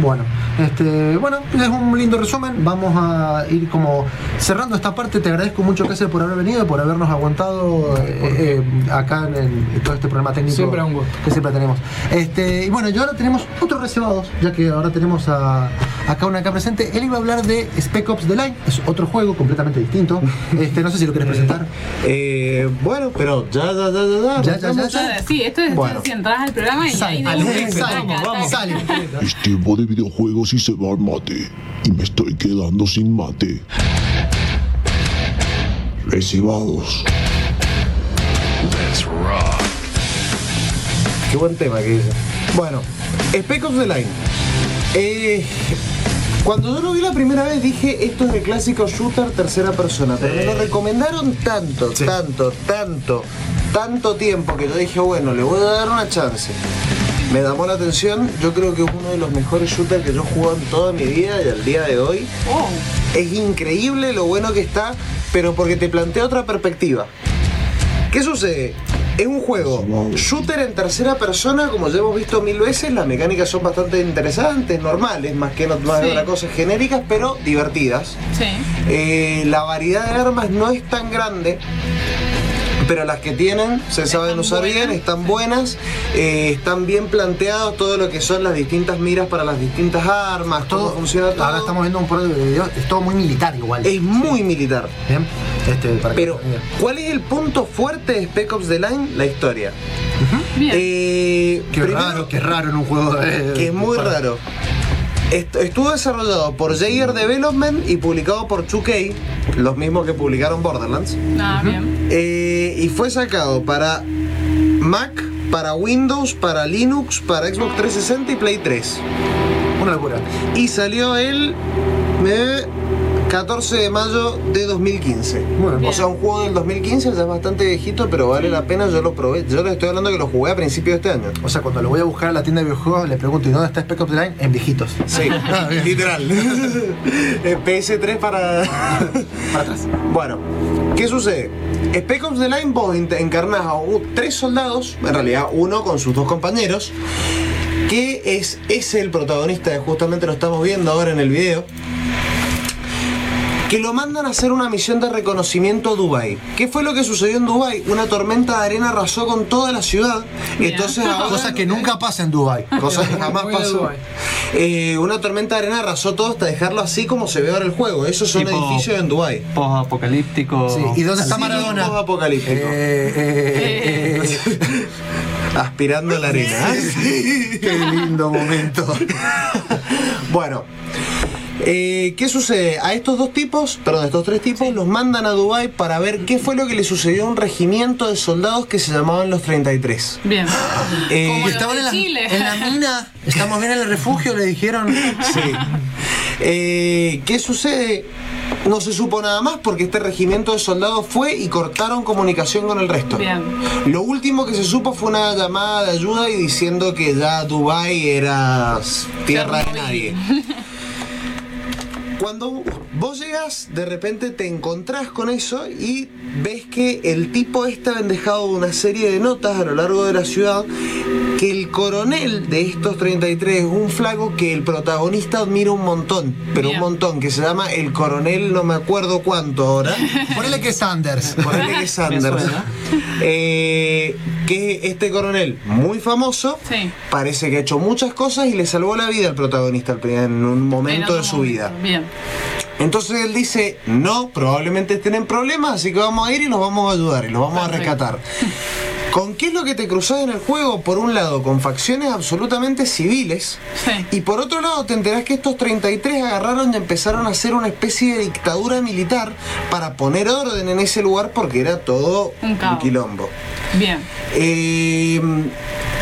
Bueno, este, bueno, es un lindo resumen. Vamos a ir como cerrando esta parte. Te agradezco mucho, Cáceres, por haber venido, por habernos aguantado eh, eh, acá en, el- todo este problema técnico. Siempre un gusto. Que siempre tenemos. Este, y bueno, y ahora tenemos otros reservados, ya que ahora tenemos a, acá una acá presente. Él iba a hablar de Spec Ops The Line, es otro juego completamente distinto. Este, no sé si lo quieres presentar. Eh, bueno, pero ya, ya, ya, ya, Ya, ya, ya, arrancamos. ya. Sí, esto es Bueno. si entras al programa y ahí de Sale, sale, taca, taca. sale. Es tiempo de videojuegos y se va el mate. Y me estoy quedando sin mate. Recibados. Qué buen tema que dice. Bueno, Spec Ops The Line. Eh, cuando yo lo vi la primera vez dije, esto es el clásico shooter tercera persona. Pero me lo recomendaron tanto, tanto, tanto, tanto tiempo que yo dije, bueno, le voy a dar una chance. Me llamó la atención, yo creo que es uno de los mejores shooters que yo he jugado en toda mi vida y al día de hoy. Oh, Es increíble lo bueno que está, pero porque te plantea otra perspectiva. ¿Qué sucede? Es un juego shooter en tercera persona, como ya hemos visto mil veces, las mecánicas son bastante interesantes, normales, más que no más de Sí. otra cosa, genéricas, pero divertidas. sí. Eh, la variedad de armas no es tan grande, pero las que tienen se saben Están usar bien, están buenas, eh, están bien planteados todo lo que son las distintas miras para las distintas armas, Todo cómo funciona todo. Ahora estamos viendo un par de videos, es todo muy militar igual. Es muy militar. Bien. Este, para que- Pero, ¿cuál es el punto fuerte de Spec Ops The Line? La historia. Bien. Eh, Qué primero- raro, qué raro en un juego de. que es muy para- raro. Est- Estuvo desarrollado por Jaeger Development y publicado por 2K, los mismos que publicaron Borderlands. Ah, bien. Eh, y fue sacado para Mac, para Windows, para Linux, para Xbox 360 y Play 3. Una locura. Y salió el eh, 14 de mayo de 2015. Muy bien. O sea, un juego del 2015 ya es bastante viejito, pero vale la pena. Yo lo probé. Yo les estoy hablando que lo jugué a principios de este año. O sea, cuando lo voy a buscar a la tienda de videojuegos, le pregunto, ¿y dónde está Spec Ops The Line? En viejitos. Sí, Ah, literal. Eh, PS3 para. Para atrás. Bueno, ¿qué sucede? Spec Ops The Line vos encarnás a tres soldados, en realidad uno con sus dos compañeros, que es, es el protagonista, justamente lo estamos viendo ahora en el video, que lo mandan a hacer una misión de reconocimiento a Dubai. ¿Qué fue lo que sucedió en Dubai? Una tormenta de arena arrasó con toda la ciudad. Bien. Entonces ahora- Cosa que nunca pasa en Dubai. Cosa que jamás pasó. Dubái. Eh, una tormenta de arena arrasó todo hasta dejarlo así como se ve ahora el juego. Esos son Tipo- edificios en Dubai. Post-apocalíptico. Sí, ¿y dónde está Sí, Maradona? post-apocalíptico. Eh, eh, eh, eh. Aspirando la arena. Qué lindo momento. bueno, Eh, ¿Qué sucede? A estos dos tipos, perdón, a estos tres tipos, los mandan a Dubai para ver qué fue lo que le sucedió a un regimiento de soldados que se llamaban los 33. Bien. Eh, Como los Estaban de en la, Chile. en la mina, estamos bien en el refugio, le dijeron. Sí. Eh, ¿Qué sucede? No se supo nada más porque este regimiento de soldados fue y cortaron comunicación con el resto. Bien. Lo último que se supo fue una llamada de ayuda y diciendo que ya Dubai era tierra de nadie. Cuando vos llegas, de repente te encontrás con eso y ves que el tipo este ha dejado una serie de notas a lo largo de la ciudad que el coronel de estos 33 es un flaco que el protagonista admira un montón, pero Bien. un montón, que se llama el coronel no me acuerdo cuánto ahora. Ponele que es Sanders. Ponele que es Sanders. Eh, que este coronel, muy famoso, Sí. parece que ha hecho muchas cosas y le salvó la vida al protagonista en un momento En de su momento. vida. Bien. Entonces él dice, no, probablemente estén en problemas, así que vamos a ir y los vamos a ayudar y los vamos a rescatar. ¿Con qué es lo que te cruzás en el juego? Por un lado, con facciones absolutamente civiles. Sí. Y por otro lado, te enterás que estos 33 agarraron y empezaron a hacer una especie de dictadura militar para poner orden en ese lugar porque era todo Un caos. quilombo. Bien. Eh,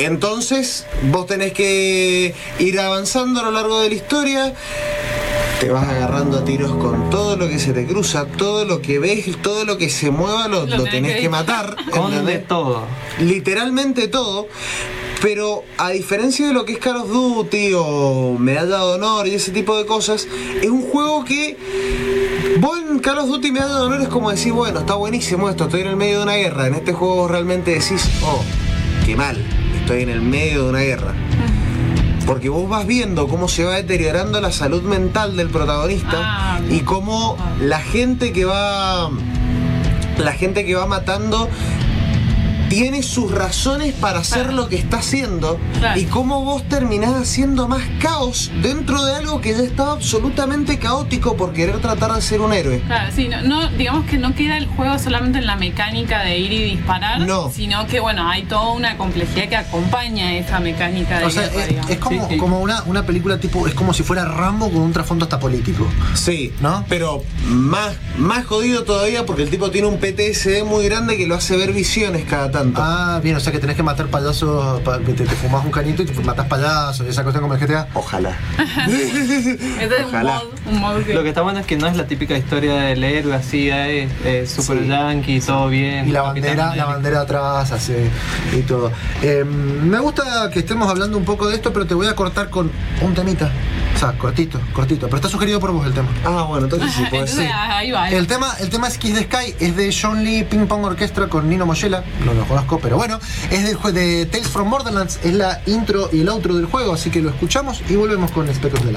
entonces, vos tenés que ir avanzando a lo largo de la historia. Te vas agarrando a tiros con todo lo que se te cruza, todo lo que ves, todo lo que se mueva lo, Lo lo tenés que que matar. Con de todo. literalmente todo. Pero a diferencia de lo que es Call of Duty o Medalla de Honor y ese tipo de cosas, es un juego que vos en Call of Duty Medalla de Honor es como decir, bueno, está buenísimo esto, estoy en el medio de una guerra. En este juego realmente decís, oh, qué mal, estoy en el medio de una guerra. Porque vos vas viendo cómo se va deteriorando la salud mental del protagonista Ah, y cómo la gente que va la gente que va matando tiene sus razones para hacer Claro. lo que está haciendo Claro. y cómo vos terminás haciendo más caos dentro de algo que ya estaba absolutamente caótico por querer tratar de ser un héroe. Claro, sí, no, no- digamos que no queda el juego solamente en la mecánica de ir y disparar, No. sino que bueno, hay toda una complejidad que acompaña esa mecánica de O sea, guerra, es, como, Sí, como una, una película tipo, es como si fuera Rambo con un trasfondo hasta político. Sí, ¿No? Pero más, más jodido todavía porque el tipo tiene un PTSD muy grande que lo hace ver visiones cada tanto. Ah, bien, o sea que tenés que matar payasos, pa- que te, te fumas un canito y te matás payasos y esa cuestión como el GTA. Ojalá. Ese es un Ojalá. mod, un mod que... Lo que está bueno es que no es la típica historia del héroe así, eh, eh, super Sí. yankee, todo bien. Y la Capitán bandera, la América. bandera atrás, así, y todo. Eh, me gusta que estemos hablando un poco de esto, pero te voy a cortar con un temita. O sea, cortito, cortito. Pero está sugerido por vos el tema. Ah, bueno, entonces sí, puede Entonces, ser. ahí va. El tema, el tema es Kiss the Sky, es de John Lee Ping Pong Orchestra con Nino Moyela, no lo conozco, pero bueno, es del de Tales from Borderlands, es la intro y el outro del juego, así que lo escuchamos y volvemos con Spec of the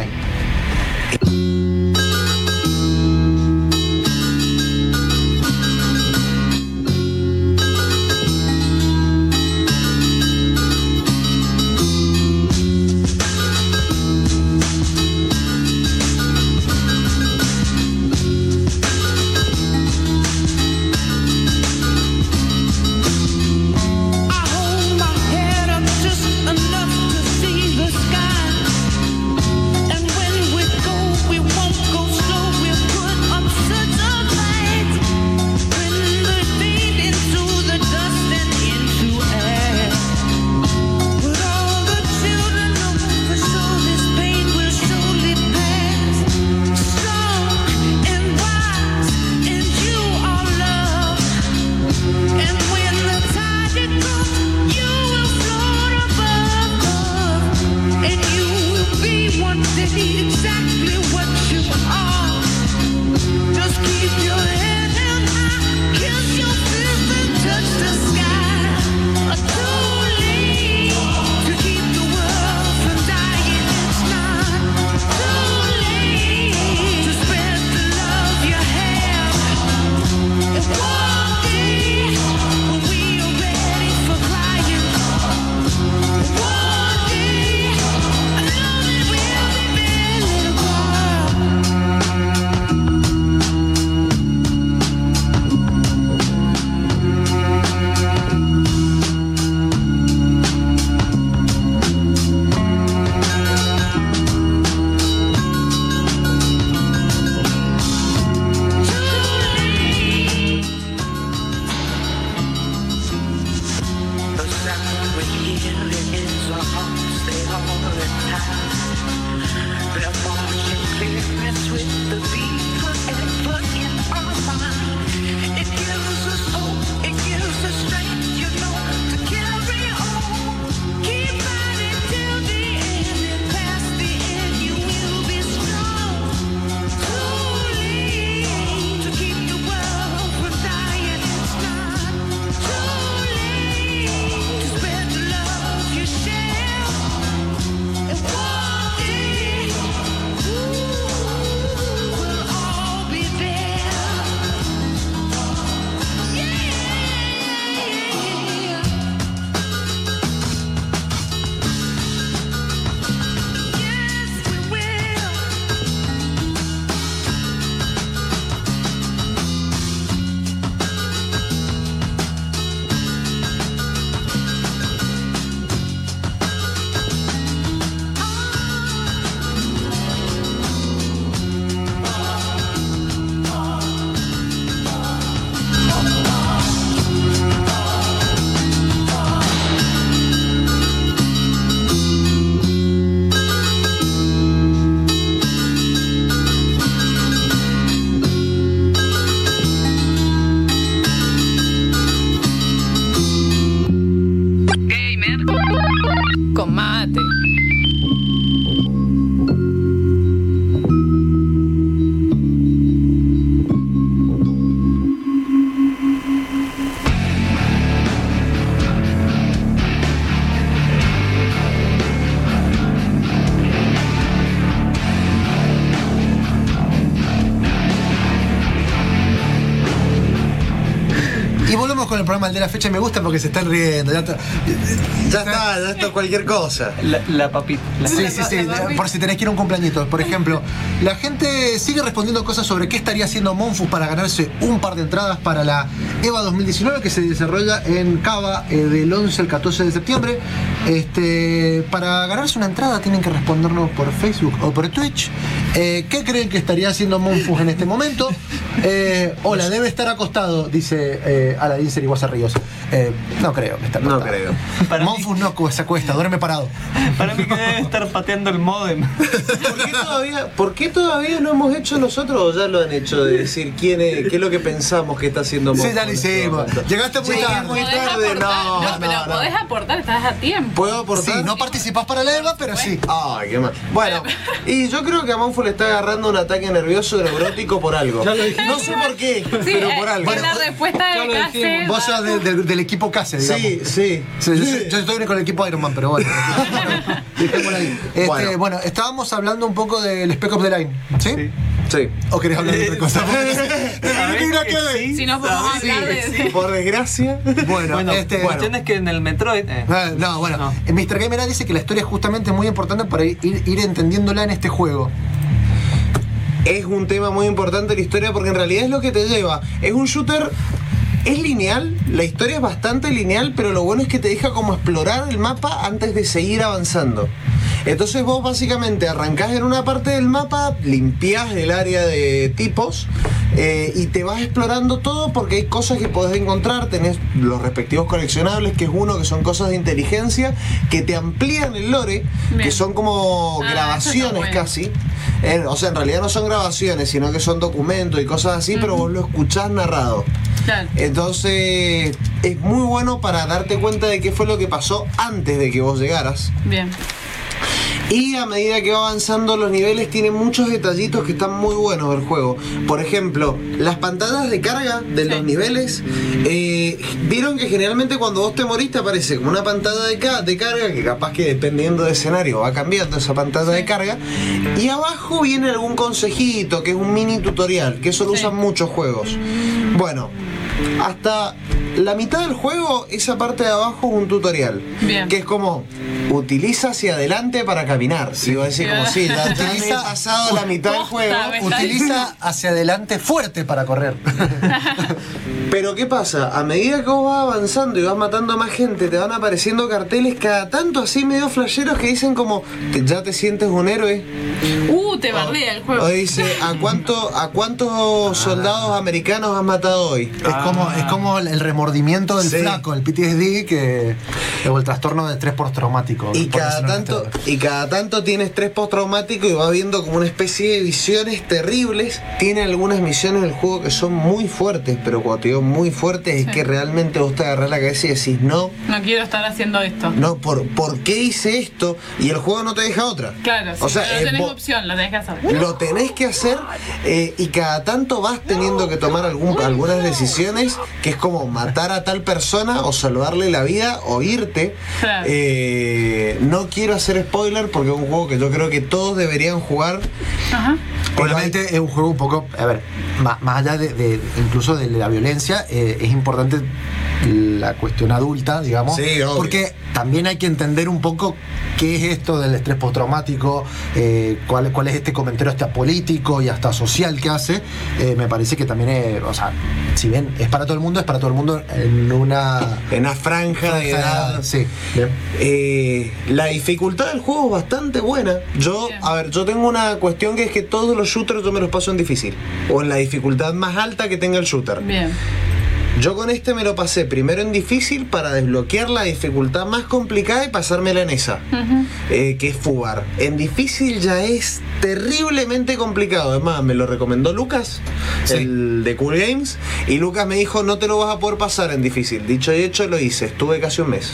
programa el de la fecha. Me gusta porque se están riendo. Ya está, Ya está, ya está cualquier cosa. La, la papita. la- Sí, sí, sí. Por si tenés que ir a un cumpleañito. Por ejemplo, la gente sigue respondiendo cosas sobre qué estaría haciendo Monfus para ganarse un par de entradas para la EVA 2019 que se desarrolla en Cava eh, del 11 al 14 de septiembre. Este, para ganarse una entrada tienen que respondernos por Facebook o por Twitch. Eh, ¿Qué creen que estaría haciendo Monfus en este momento? Eh, hola, debe estar acostado, dice eh, Aladín Seriguasa Ríos. Eh, no creo que esté No creo. Monfus no se acuesta, duerme parado. Para mí que debe estar pateando el modem. ¿Por qué, todavía, ¿Por qué todavía no hemos hecho nosotros o ya lo han hecho de decir quién es, qué es lo que pensamos que está haciendo Sí, Monfus ya lo este hicimos. Llegaste muy Sí, tarde. muy Podés tarde, aportar. no, No, pero no, no. podés aportar, estás a tiempo. ¿Puedo aportar? Sí, no participás para la EVA, pero sí. Ay, qué mal. Bueno, y yo creo que a Monfus le está agarrando un ataque nervioso neurótico por algo. Ya lo dijimos. No sé por qué, Sí, pero eh, por algo. es la respuesta ya de lo. Vos sos de- de- del equipo Case, digamos. Sí, sí. Sí, yo, estoy con el equipo Iron Man, pero bueno. Dejémoslo ahí. Este, Bueno. bueno. estábamos hablando un poco del Spec of the Line, ¿sí? Sí. ¿O querés hablar de otra cosa? Ve. Si no podemos hablar de. Por desgracia. Bueno, Bueno, este, la cuestión es que en el Metroid. eh, Ah, No, bueno, No. Mr. Gamer dice que la historia es justamente muy importante para ir, ir entendiéndola en este juego. es un tema muy importante la historia porque en realidad es lo que te lleva. Es un shooter. Es lineal, la historia es bastante lineal, pero lo bueno es que te deja como explorar el mapa antes de seguir avanzando. Entonces vos básicamente arrancás en una parte del mapa, limpiás el área de tipos eh, y te vas explorando todo porque hay cosas que podés encontrar, tenés los respectivos coleccionables, que es uno que son cosas de inteligencia, que te amplían el lore, que son como Ah, grabaciones bueno. casi. Eh, o sea, en realidad no son grabaciones, sino que son documentos y cosas así, pero vos lo escuchás narrado. Claro. Entonces, es muy bueno para darte cuenta de qué fue lo que pasó antes de que vos llegaras. Bien. Y a medida que va avanzando los niveles tiene muchos detallitos que están muy buenos del juego. Por ejemplo, las pantallas de carga de los niveles. eh, Vieron que generalmente cuando vos te morís te aparece como una pantalla de, ca- de carga, que capaz que dependiendo del escenario va cambiando esa pantalla de carga. Y abajo viene algún consejito, que es un mini tutorial, que eso lo Sí. usan muchos juegos. Bueno, hasta la mitad del juego, esa parte de abajo es un tutorial. Bien. Que es como, utiliza hacia adelante para caminar. Si vos decís como, sí, he Utiliza- pasado la mitad del juego. Utiliza hacia adelante fuerte para correr. Pero ¿qué pasa? A medida que vos vas avanzando y vas matando a más gente, te van apareciendo carteles cada tanto así medio flasheros que dicen como, "Te- ya te sientes un héroe. Uh, te bardea el O juego. dice, ¿a, cuánto, ¿a cuántos soldados americanos has matado hoy? Es como, es como el remordimiento del Sí. flaco, el PTSD que. o el trastorno de estrés postraumático. Y cada tanto, y cada tanto tiene estrés postraumático y va viendo como una especie de visiones terribles. Tiene algunas misiones del juego que son muy fuertes, pero cuando te digo muy fuertes es Sí. que realmente vos te agarrás la cabeza y decís, no, No quiero estar haciendo esto. no, ¿por, ¿por qué hice esto? Y el juego no te deja otra. Claro, O sí, sea, pero no tenés opción, lo tenés que hacer. Lo tenés que hacer eh, y cada tanto vas teniendo que tomar algún, algunas decisiones que es como matar a tal persona o salvarle la vida o irte. Claro. Eh, no quiero hacer spoiler porque es un juego que yo creo que todos deberían jugar. Ajá. Obviamente es un juego un poco, a ver, más, más allá de, de- incluso de la violencia, eh, es importante la cuestión adulta, digamos, Sí, obvio. porque también hay que entender un poco qué es esto del estrés postraumático, eh, cuál, cuál es este comentario hasta político y hasta social que hace. Eh, me parece que también, es, o sea, si bien es para todo el mundo, es para todo el mundo en una En una franja de edad. Sí. Eh, la dificultad del juego es bastante buena. Yo, Bien. a ver, yo tengo una cuestión que es que todos los shooters yo me los paso en difícil. O en la dificultad más alta que tenga el shooter. Bien. Yo con este me lo pasé primero en difícil para desbloquear la dificultad más complicada y pasármela en esa, eh, que es fugar. En difícil ya es terriblemente complicado. Además, me lo recomendó Lucas, Sí. el de Cool Games, y Lucas me dijo, no te lo vas a poder pasar en difícil. Dicho y hecho, lo hice. Estuve casi un mes.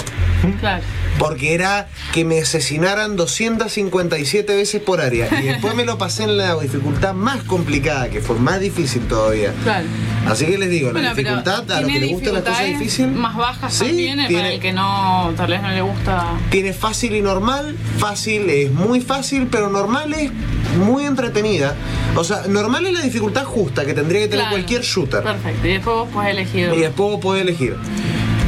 Claro. Porque era que me asesinaran 257 veces por área. Y después me lo pasé en la dificultad más complicada, que fue más difícil todavía. Claro. Así que les digo, la Bueno, dificultad, lo que le gusta cosas dificultades difíciles, Más bajas Sí, también, tiene- para el que no, tal vez no le gusta. tiene fácil y normal. Fácil es muy fácil, pero normal es muy entretenida. O sea, normal es la dificultad justa que tendría que tener Claro. cualquier shooter. Perfecto. Y después vos podés elegir. Y después vos podés elegir.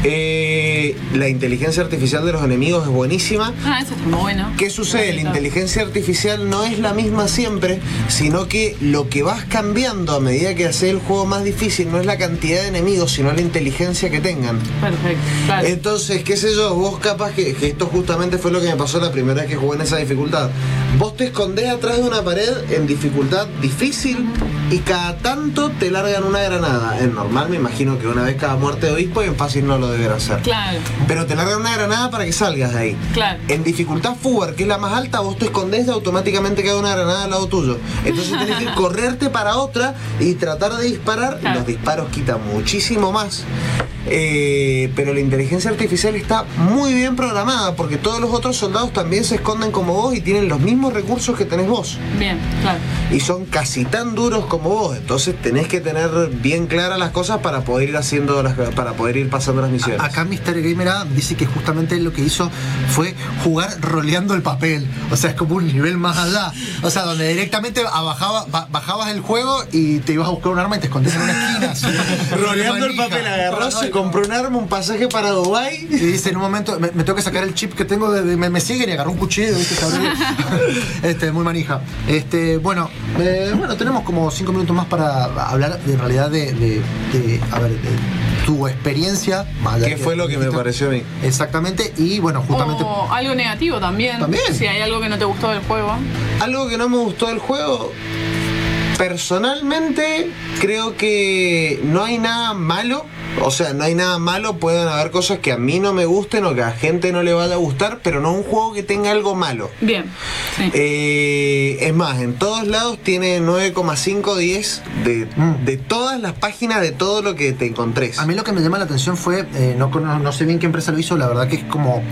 Eh, la inteligencia artificial de los enemigos es buenísima. Ah, eso está muy bueno. ¿Qué sucede? La inteligencia artificial no es la misma siempre, sino que lo que vas cambiando a medida que haces el juego más difícil no es la cantidad de enemigos, sino la inteligencia que tengan. Perfecto. Claro. Entonces, qué sé yo, vos capaz que, que esto justamente fue lo que me pasó la primera vez que jugué en esa dificultad. Vos te escondés atrás de una pared en dificultad difícil y cada tanto te largan una granada. En normal me imagino que una vez cada muerte de obispo y en fácil no lo deberán hacer. Claro. Pero te largan una granada para que salgas de ahí. Claro. En dificultad Fugar, que es la más alta, vos te escondés y automáticamente queda una granada al lado tuyo. Entonces tenés que correrte para otra y tratar de disparar. Claro. Los disparos quitan muchísimo más. Eh, pero la inteligencia artificial está muy bien programada porque todos los otros soldados también se esconden como vos y tienen los mismos recursos que tenés vos. Bien, claro. Y son casi tan duros como vos. Entonces tenés que tener bien claras las cosas para poder ir haciendo las, para poder ir pasando las misiones. Acá Mr. Gamer Adam dice que justamente lo que hizo fue jugar roleando el papel. O sea, es como un nivel más allá. O sea, donde directamente bajabas el juego y te ibas a buscar un arma y te escondías en una esquina. Roleando el papel, agarró, se compró un arma, un pasaje para Dubai Y dice en un momento, me, me tengo que sacar el chip que tengo de, de- me, me siguen y agarró un cuchillo, ¿viste? Este, muy manija. Este, bueno, eh, bueno, tenemos como cinco minutos más para hablar de en realidad de, de- de- a ver, de tu experiencia. ¿Qué fue lo que me pareció a mí? Exactamente, y bueno, justamente. O algo negativo también. También. Si hay algo que no te gustó del juego. Algo que no me gustó del juego, personalmente creo que no hay nada malo. O sea, no hay nada malo, pueden haber cosas que a mí no me gusten o que a gente no le vaya a gustar, pero no un juego que tenga algo malo. Bien. Sí. Eh, es más, en todos lados tiene 9,5 10 de, Mm. de todas las páginas de todo lo que te encontres. A mí lo que me llama la atención fue, eh, no, no sé bien qué empresa lo hizo, la verdad que es como,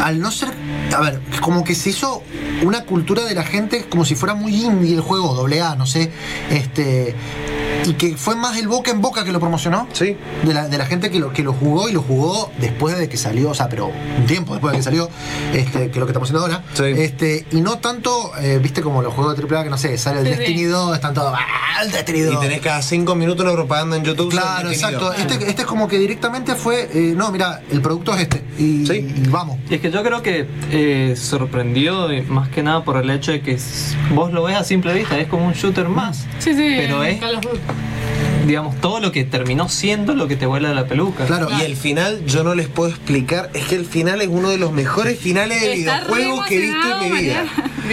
al no ser, a ver, como que se hizo una cultura de la gente como si fuera muy indie el juego, doble A, no sé, este, y que fue más el boca en boca que lo promocionó. Sí. De la, de la gente que lo, que lo jugó y lo jugó después de que salió, o sea, pero un tiempo después de que salió, este, que es lo que estamos haciendo ahora. Sí. Este, y no tanto, eh, viste, como los juegos de AAA que no sé, sale el Sí, sí. Destiny 2, están todos, ¡ah, el Destiny 2! Y tenés cada 5 minutos una propaganda en YouTube. Claro, sobre exacto. Este, este es como que directamente fue, eh, no, mira, el producto es este. Y, Sí. y vamos. Y es que yo creo que eh, sorprendió más que nada por el hecho de que vos lo ves a simple vista, es como un shooter más. Sí, sí. Pero es-. Digamos, todo lo que terminó siendo lo que te vuela la peluca. Claro. Y el final yo no les puedo explicar, es que el final es uno de los mejores finales de Está videojuegos que he visto en mi vida.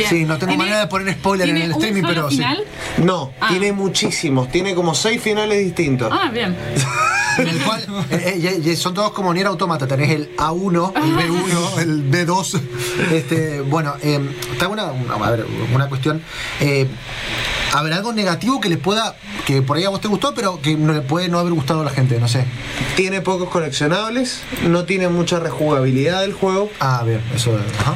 Sí, no tengo ¿Tiene- manera de poner spoiler en el un streaming, solo pero sí. final? No, Ah. tiene muchísimos, tiene como seis finales distintos. Ah, bien. En el cual, eh, eh, son todos como Nier Automata. Tenés el A1, el B1, el B2. Este, bueno, eh, está una, una- a ver, una cuestión. A ver, algo negativo que le pueda. que por ahí a vos te gustó, pero que no le puede no haber gustado a la gente, no sé. Tiene pocos coleccionables, no tiene mucha rejugabilidad del juego. Ah, bien, eso. Ajá.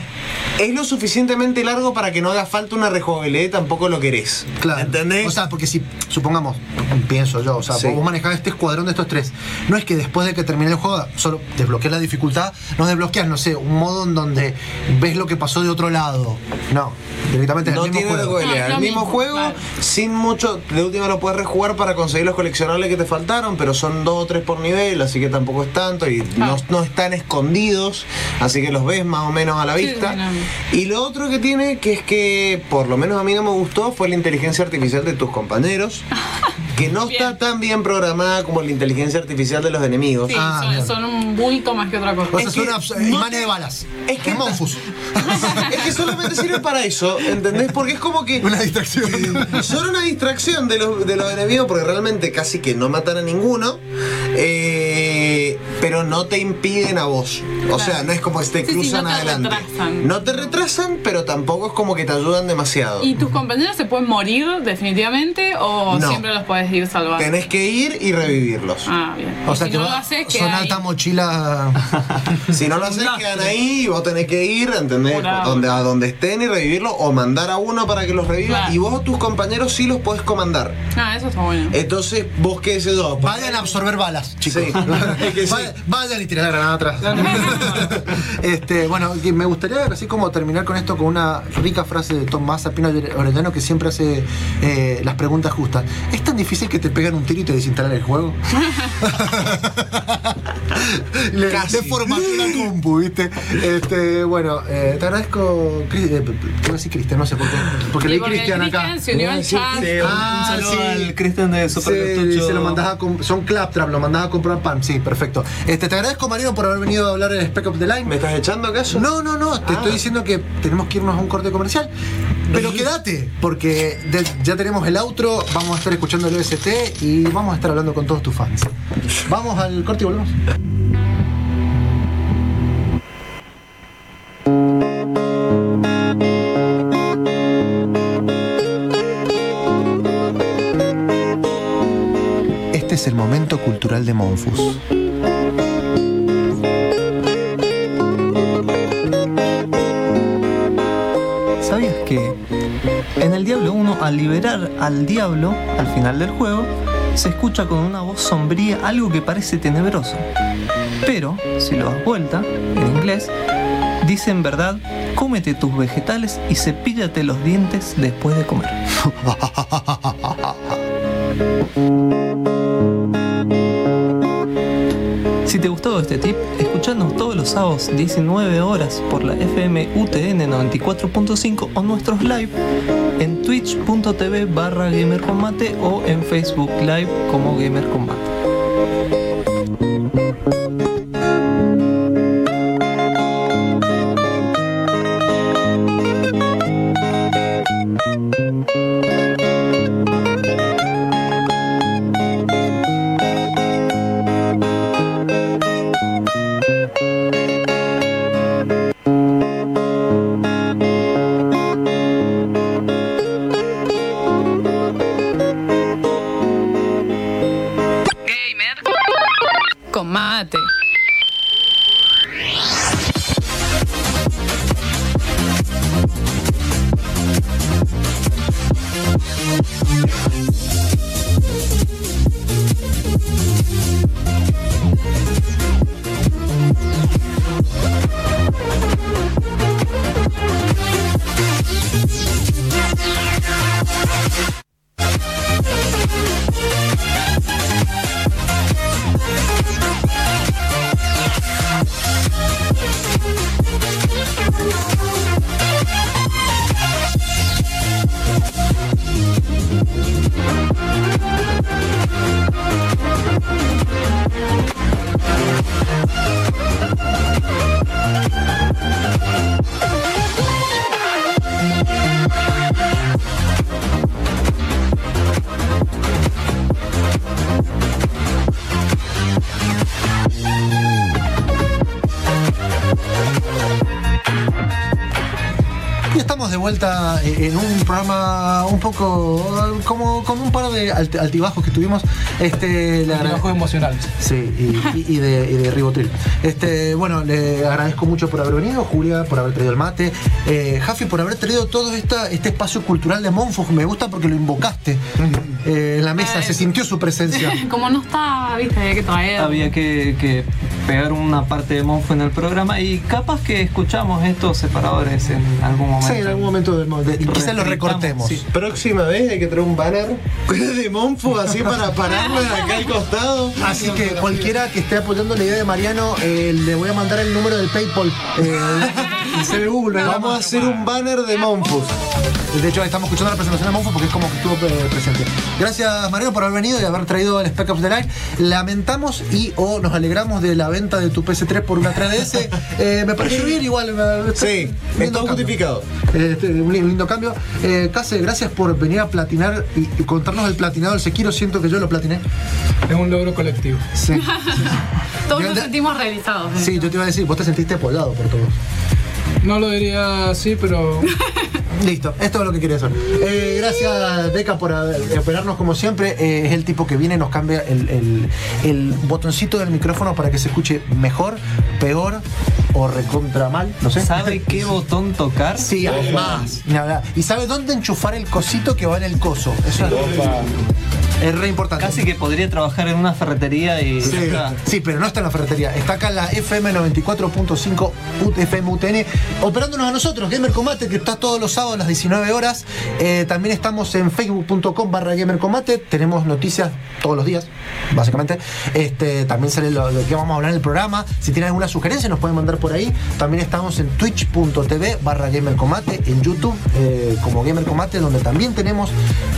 Es lo suficientemente largo para que no haga falta una rejugabilidad y tampoco lo querés. Claro. ¿Entendés? O sea, porque si, supongamos, pienso yo, o sea, Sí. vos manejás este escuadrón de estos tres. No es que después de que termine el juego solo desbloqueas la dificultad, no desbloqueas, no sé, un modo en donde ves lo que pasó de otro lado. No, directamente es no el mismo tiene juego. No, el lo mismo mismo, juego, claro. Sin mucho. De última lo puedes rejugar para conseguir los coleccionables que te faltaron, pero son dos o tres por nivel, así que tampoco es tanto. Y no, no están escondidos, así que los ves más o menos a la vista. Y lo otro que tiene, que es que por lo menos a mí no me gustó, fue la inteligencia artificial de tus compañeros. Que no está tan bien programada como la inteligencia artificial de los enemigos. Sí, Ah, son, un bulto más que otra cosa. O sea, Es son que no de balas. es que- es Monfus. Es que solamente sirve para eso, ¿entendés? Porque es como que. Una distracción. Son una distracción de los, de los enemigos porque realmente casi que no matan a ninguno. eh, pero no te impiden a vos. O sea, no es como que te Sí, sí, cruzan no te adelante. retrasan. No te retrasan, pero tampoco es como que te ayudan demasiado. ¿Y tus compañeros se pueden morir definitivamente o No. siempre los puedes ir salvando? Tenés que ir y revivirlos. Ah, bien. O sea si que no va- lo haces, son ahí. alta mochila. Si no lo haces, quedan ahí y vos tenés que ir, ¿entendés? Pura Donde, a donde estén y revivirlo o mandar a uno para que los reviva. Claro. Y vos o tus compañeros sí los podés comandar. Ah, eso está bueno. Entonces, vos qué sé yo. Vayan a absorber balas, chicos. Sí. Que sí. Vayan, y la granada atrás. este, bueno, me gustaría así como terminar con esto con una rica frase de Tomás Apino Orellano que siempre hace eh, las preguntas justas. ¿Es tan difícil que te pegan un tiro y te desinstalan el juego? le, Casi. le formateó la compu, ¿viste? Este, bueno, eh, te agradezco. Cris- eh, ¿Qué voy a decir Cristian? No sé por qué. Porque leí Cristian acá. Cristian se unió al Sí, chat. Sí, Ah, un saludo sí. al Cristian de Super Sí, Cartucho. se lo mandás a comp- son Claptrap, lo mandás a comprar pan, sí, perfecto. Este, te agradezco Marino por haber venido a hablar de Spec of the Line. ¿Me estás echando acaso? No, no, no, te Ah. estoy diciendo que tenemos que irnos a un corte comercial. Pero quédate, porque de- ya tenemos el outro, vamos a estar escuchando el OST y vamos a estar hablando con todos tus fans. Vamos al corte y volvemos. Este es el momento cultural de Monfus. Al liberar al diablo al final del juego, se escucha con una voz sombría algo que parece tenebroso? Pero, si lo das vuelta, en inglés, dice en verdad, cómete tus vegetales y cepíllate los dientes después de comer. Si te gustó este tip, escuchanos todos los sábados 19 horas por la FM UTN 94.5 o nuestros live en twitch.tv barra gamercombate o en Facebook Live como gamercombate. Y estamos de vuelta eh, en un programa un poco como, como un par de altibajos que tuvimos. Este, le altibajos emocionales. Sí, y, y, y, de, y, de, ribotril. Este, bueno, le agradezco mucho por haber venido, Julia, por haber traído el mate, eh, por haber traído todo esta, este espacio cultural de Monfos. Me gusta porque lo invocaste eh, en la mesa, eh, se sintió su presencia. como no está, viste, había que traer. Había que, que pegar una parte de Monfo en el programa y capaz que escuchamos estos separadores en algún momento. Sí, en algún momento del de- y quizás lo recortemos. Sí. Próxima vez hay que traer un banner de Monfo así para pararlo de acá al costado. Así que cualquiera que esté apoyando la idea de Mariano, eh, le voy a mandar el número del PayPal. Eh, Vamos a hacer un banner de Monfos. De hecho, estamos escuchando la presentación de Monfo porque es como que estuvo eh, presente. Gracias, Mariano, por haber venido y haber traído el Spec Ops The Line. Lamentamos y o nos alegramos de la venta de tu PS3 por una 3DS. Eh, me pareció bien, igual. me- Sí, lindo está justificado. Este, un li- lindo cambio. Eh, Case, gracias por venir a platinar y, y contarnos el platinado del Sekiro. Siento que yo lo platiné. Es un logro colectivo. Sí. Todos Yo nos sentimos realizados. Sí, yo te iba a decir, vos te sentiste apoyado por todos. No lo diría así, pero Listo, esto es lo que quería hacer. Eh, gracias, Deca, por operarnos como siempre. Eh, es el tipo que viene y nos cambia el- el botoncito del micrófono para que se escuche mejor, peor o recontra mal. No sé. ¿Sabe qué botón tocar? Sí, además. Y sabe dónde enchufar el cosito que va en el coso. Eso es, es re importante. Casi que podría trabajar en una ferretería y. Sí, sí, pero no está en la ferretería. Está acá en la FM 94.5 U- FM UTN, operándonos a nosotros, Gamer Combate, que está todos los sábados a las 19 horas. Eh, también estamos en facebook.com barra Gamer Combate. Tenemos noticias todos los días, básicamente. Este, también sale lo, lo que vamos a hablar en el programa. Si tienen alguna sugerencia, nos pueden mandar por ahí. También estamos en twitch.tv barra Gamer Combate, en YouTube eh, como Gamer Combate, donde también tenemos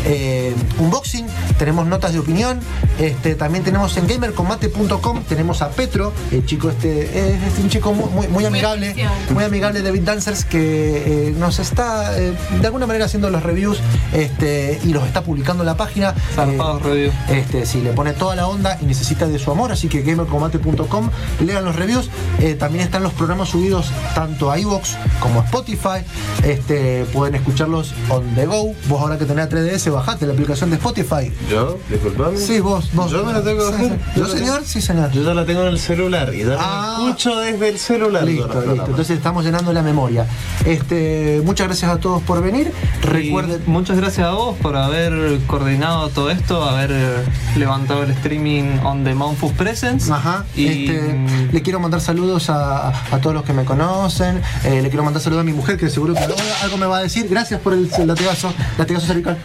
eh, unboxing, tenemos notas de opinión. Este, también tenemos en gamercombate.com, tenemos a Petro, el chico este, es, es un chico muy, muy, muy amigable, muy amigable de Beat Dancers que eh, nos está eh, de alguna manera haciendo los reviews este, y los está publicando en la página. Zarpados reviews. Este, sí, le pone toda la onda y necesita de su amor, así que gamercombate.com, lean los reviews. Eh, también están los programas subidos tanto a iVoox como a Spotify. Este, pueden escucharlos on the go. Vos ahora que tenés 3DS, bajate la aplicación de Spotify. ¿Yo? Disculpame. Sí, vos, vos. Yo me la tengo que Sí, bajar. sí. Yo ¿Yo, la señor? Sí, señor. Yo ya la tengo en el celular y ya Ah. la escucho desde el celular. Listo, listo. programas. Entonces estamos llenando la memoria. Este, muchas gracias a todos por venir. Recuerden. Muchas gracias a vos por haber coordinado todo esto, haber eh, levantado el streaming on the Monfus Presence. Ajá. Y Este, le quiero mandar saludos a, a todos los que me conocen. Eh, le quiero mandar saludos a mi mujer, que seguro que algo, me va a decir. Gracias por el latigazo, latigazo cervical.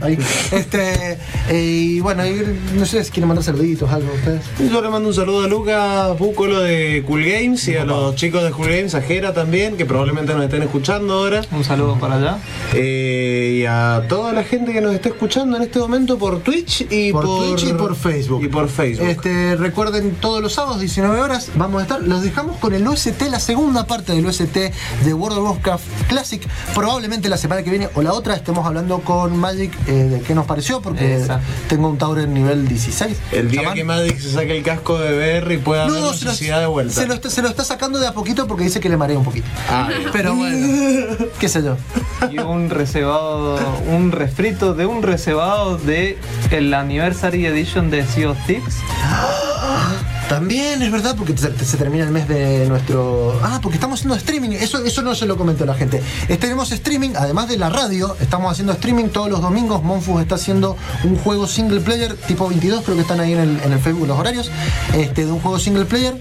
Ahí. Este, eh, y bueno, y no sé si quieren mandar saluditos, algo ustedes. Yo le mando un saludo a Lucas Búcolo de Cool Games y a los chicos de Cool Games, a Jera también, que probablemente nos estén escuchando ahora. un saludo para allá. Eh, y a toda la gente que nos está escuchando en este momento por Twitch y Por por, Twitch y por Facebook. Y por Facebook. Este, recuerden todos los sábados, 19 horas, vamos a estar. Los dejamos con el UST, la segunda parte del UST de World of Warcraft Classic. Probablemente la semana que viene o la otra estemos hablando con Magic de qué nos pareció, porque Exacto. tengo un Tauren nivel 16. el día Chamán. que Magic se saque el casco de VR y pueda la lo, sociedad de vuelta. se lo está, se lo está sacando de a poquito porque dice que le marea un poquito. Ah. Pero bueno, qué sé yo. Y un reservado, un refrito de un reservado de el Anniversary Edition de Sea of Thieves. También es verdad, porque se, termina el mes de nuestro. Ah, porque estamos haciendo streaming. Eso, eso no se lo comenté a la gente. Tenemos streaming, además de la radio, estamos haciendo streaming todos los domingos. Monfus está haciendo un juego single player, tipo 22, creo que están ahí en el, en el Facebook los horarios, este, de un juego single player.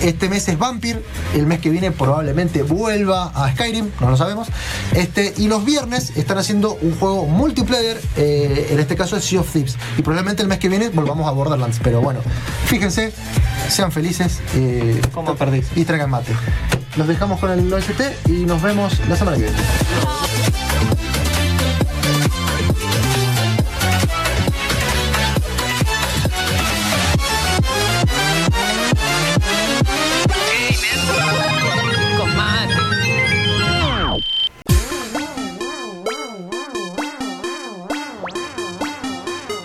Este mes es Vampir, el mes que viene probablemente vuelva a Skyrim, no lo sabemos. Este, y los viernes están haciendo un juego multiplayer, eh, en este caso es Sea of Thieves. Y probablemente el mes que viene volvamos a Borderlands. Pero bueno, fíjense, sean felices eh, ¿Cómo perdís? y traigan mate. Los dejamos con el OST y nos vemos la semana que viene.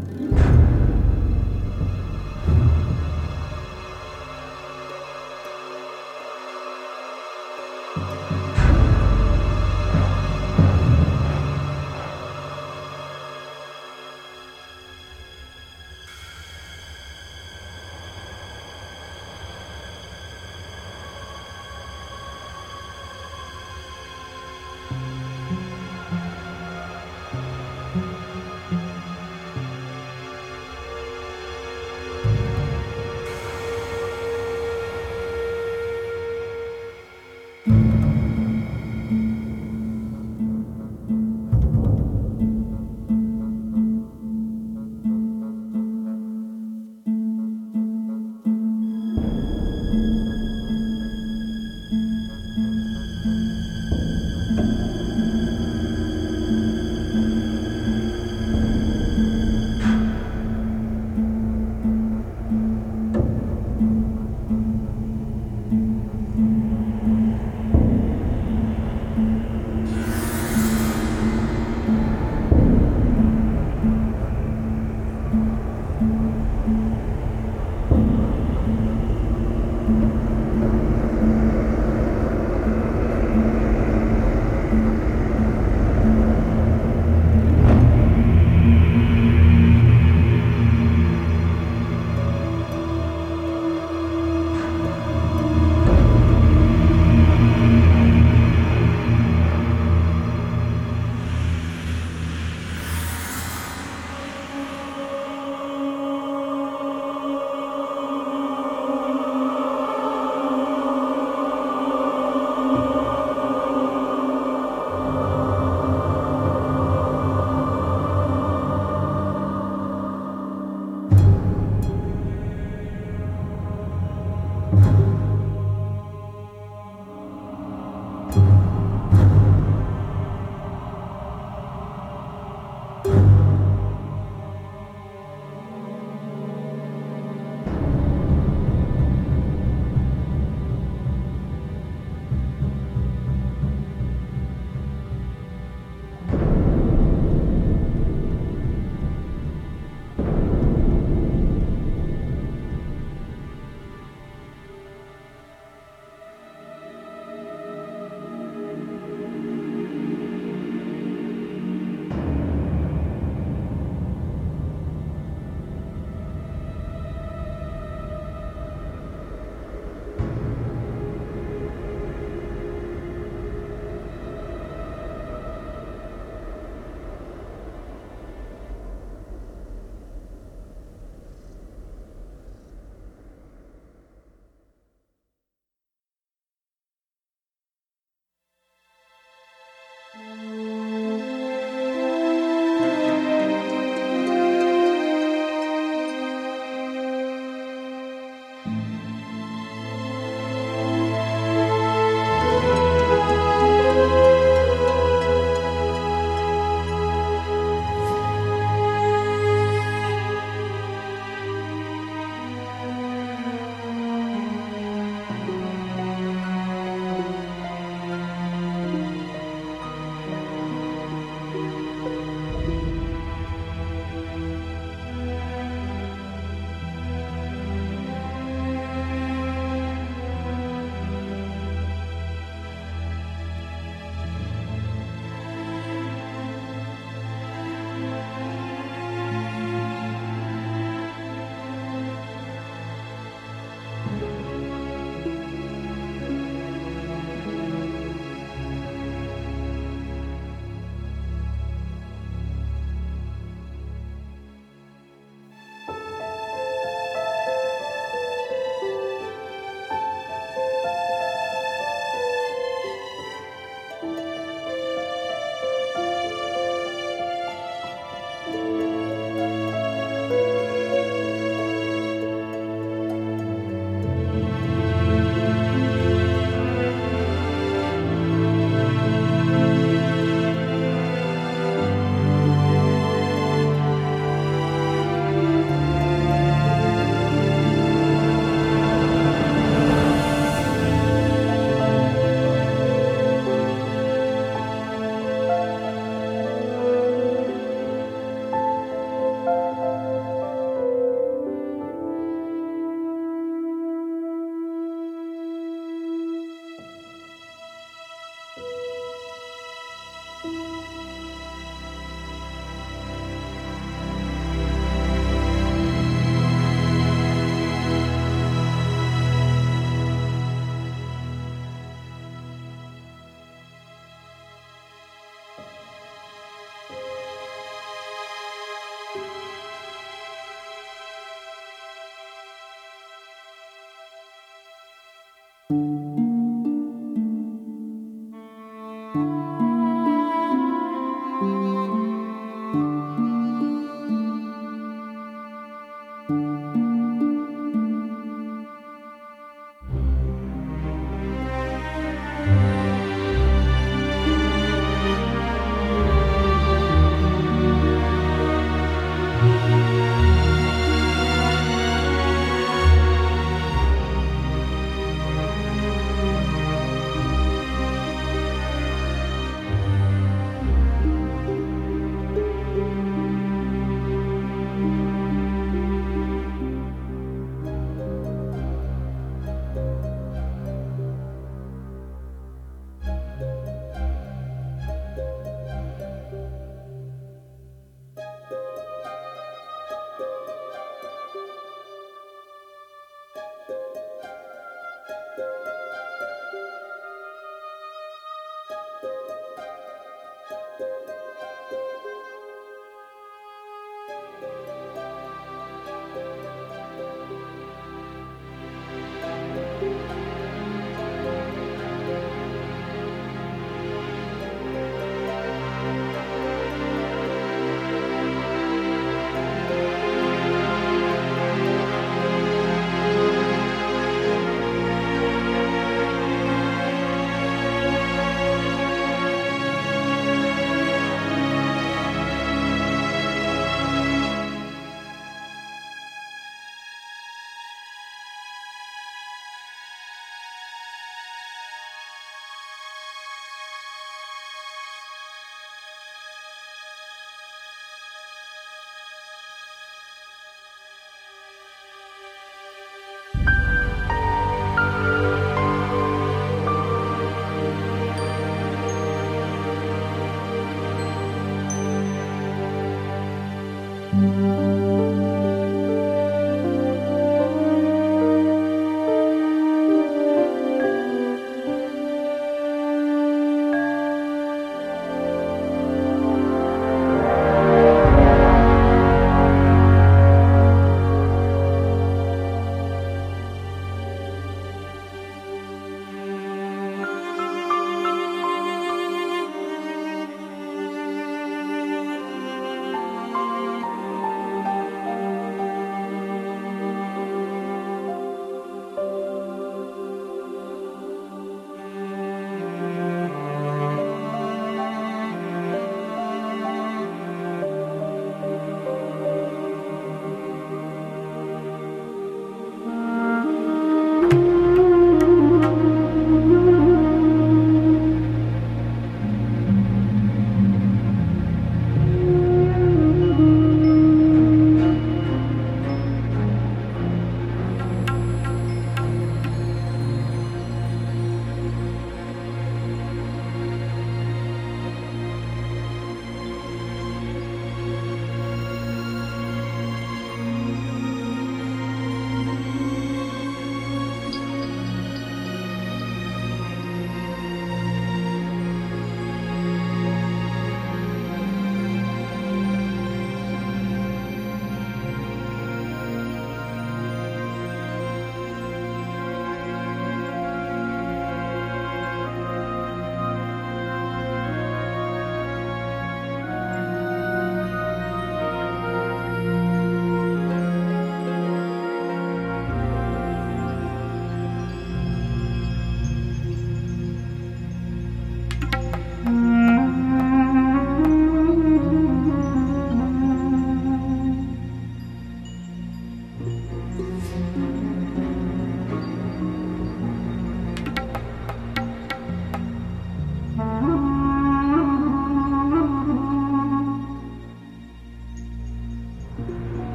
Mm-hmm.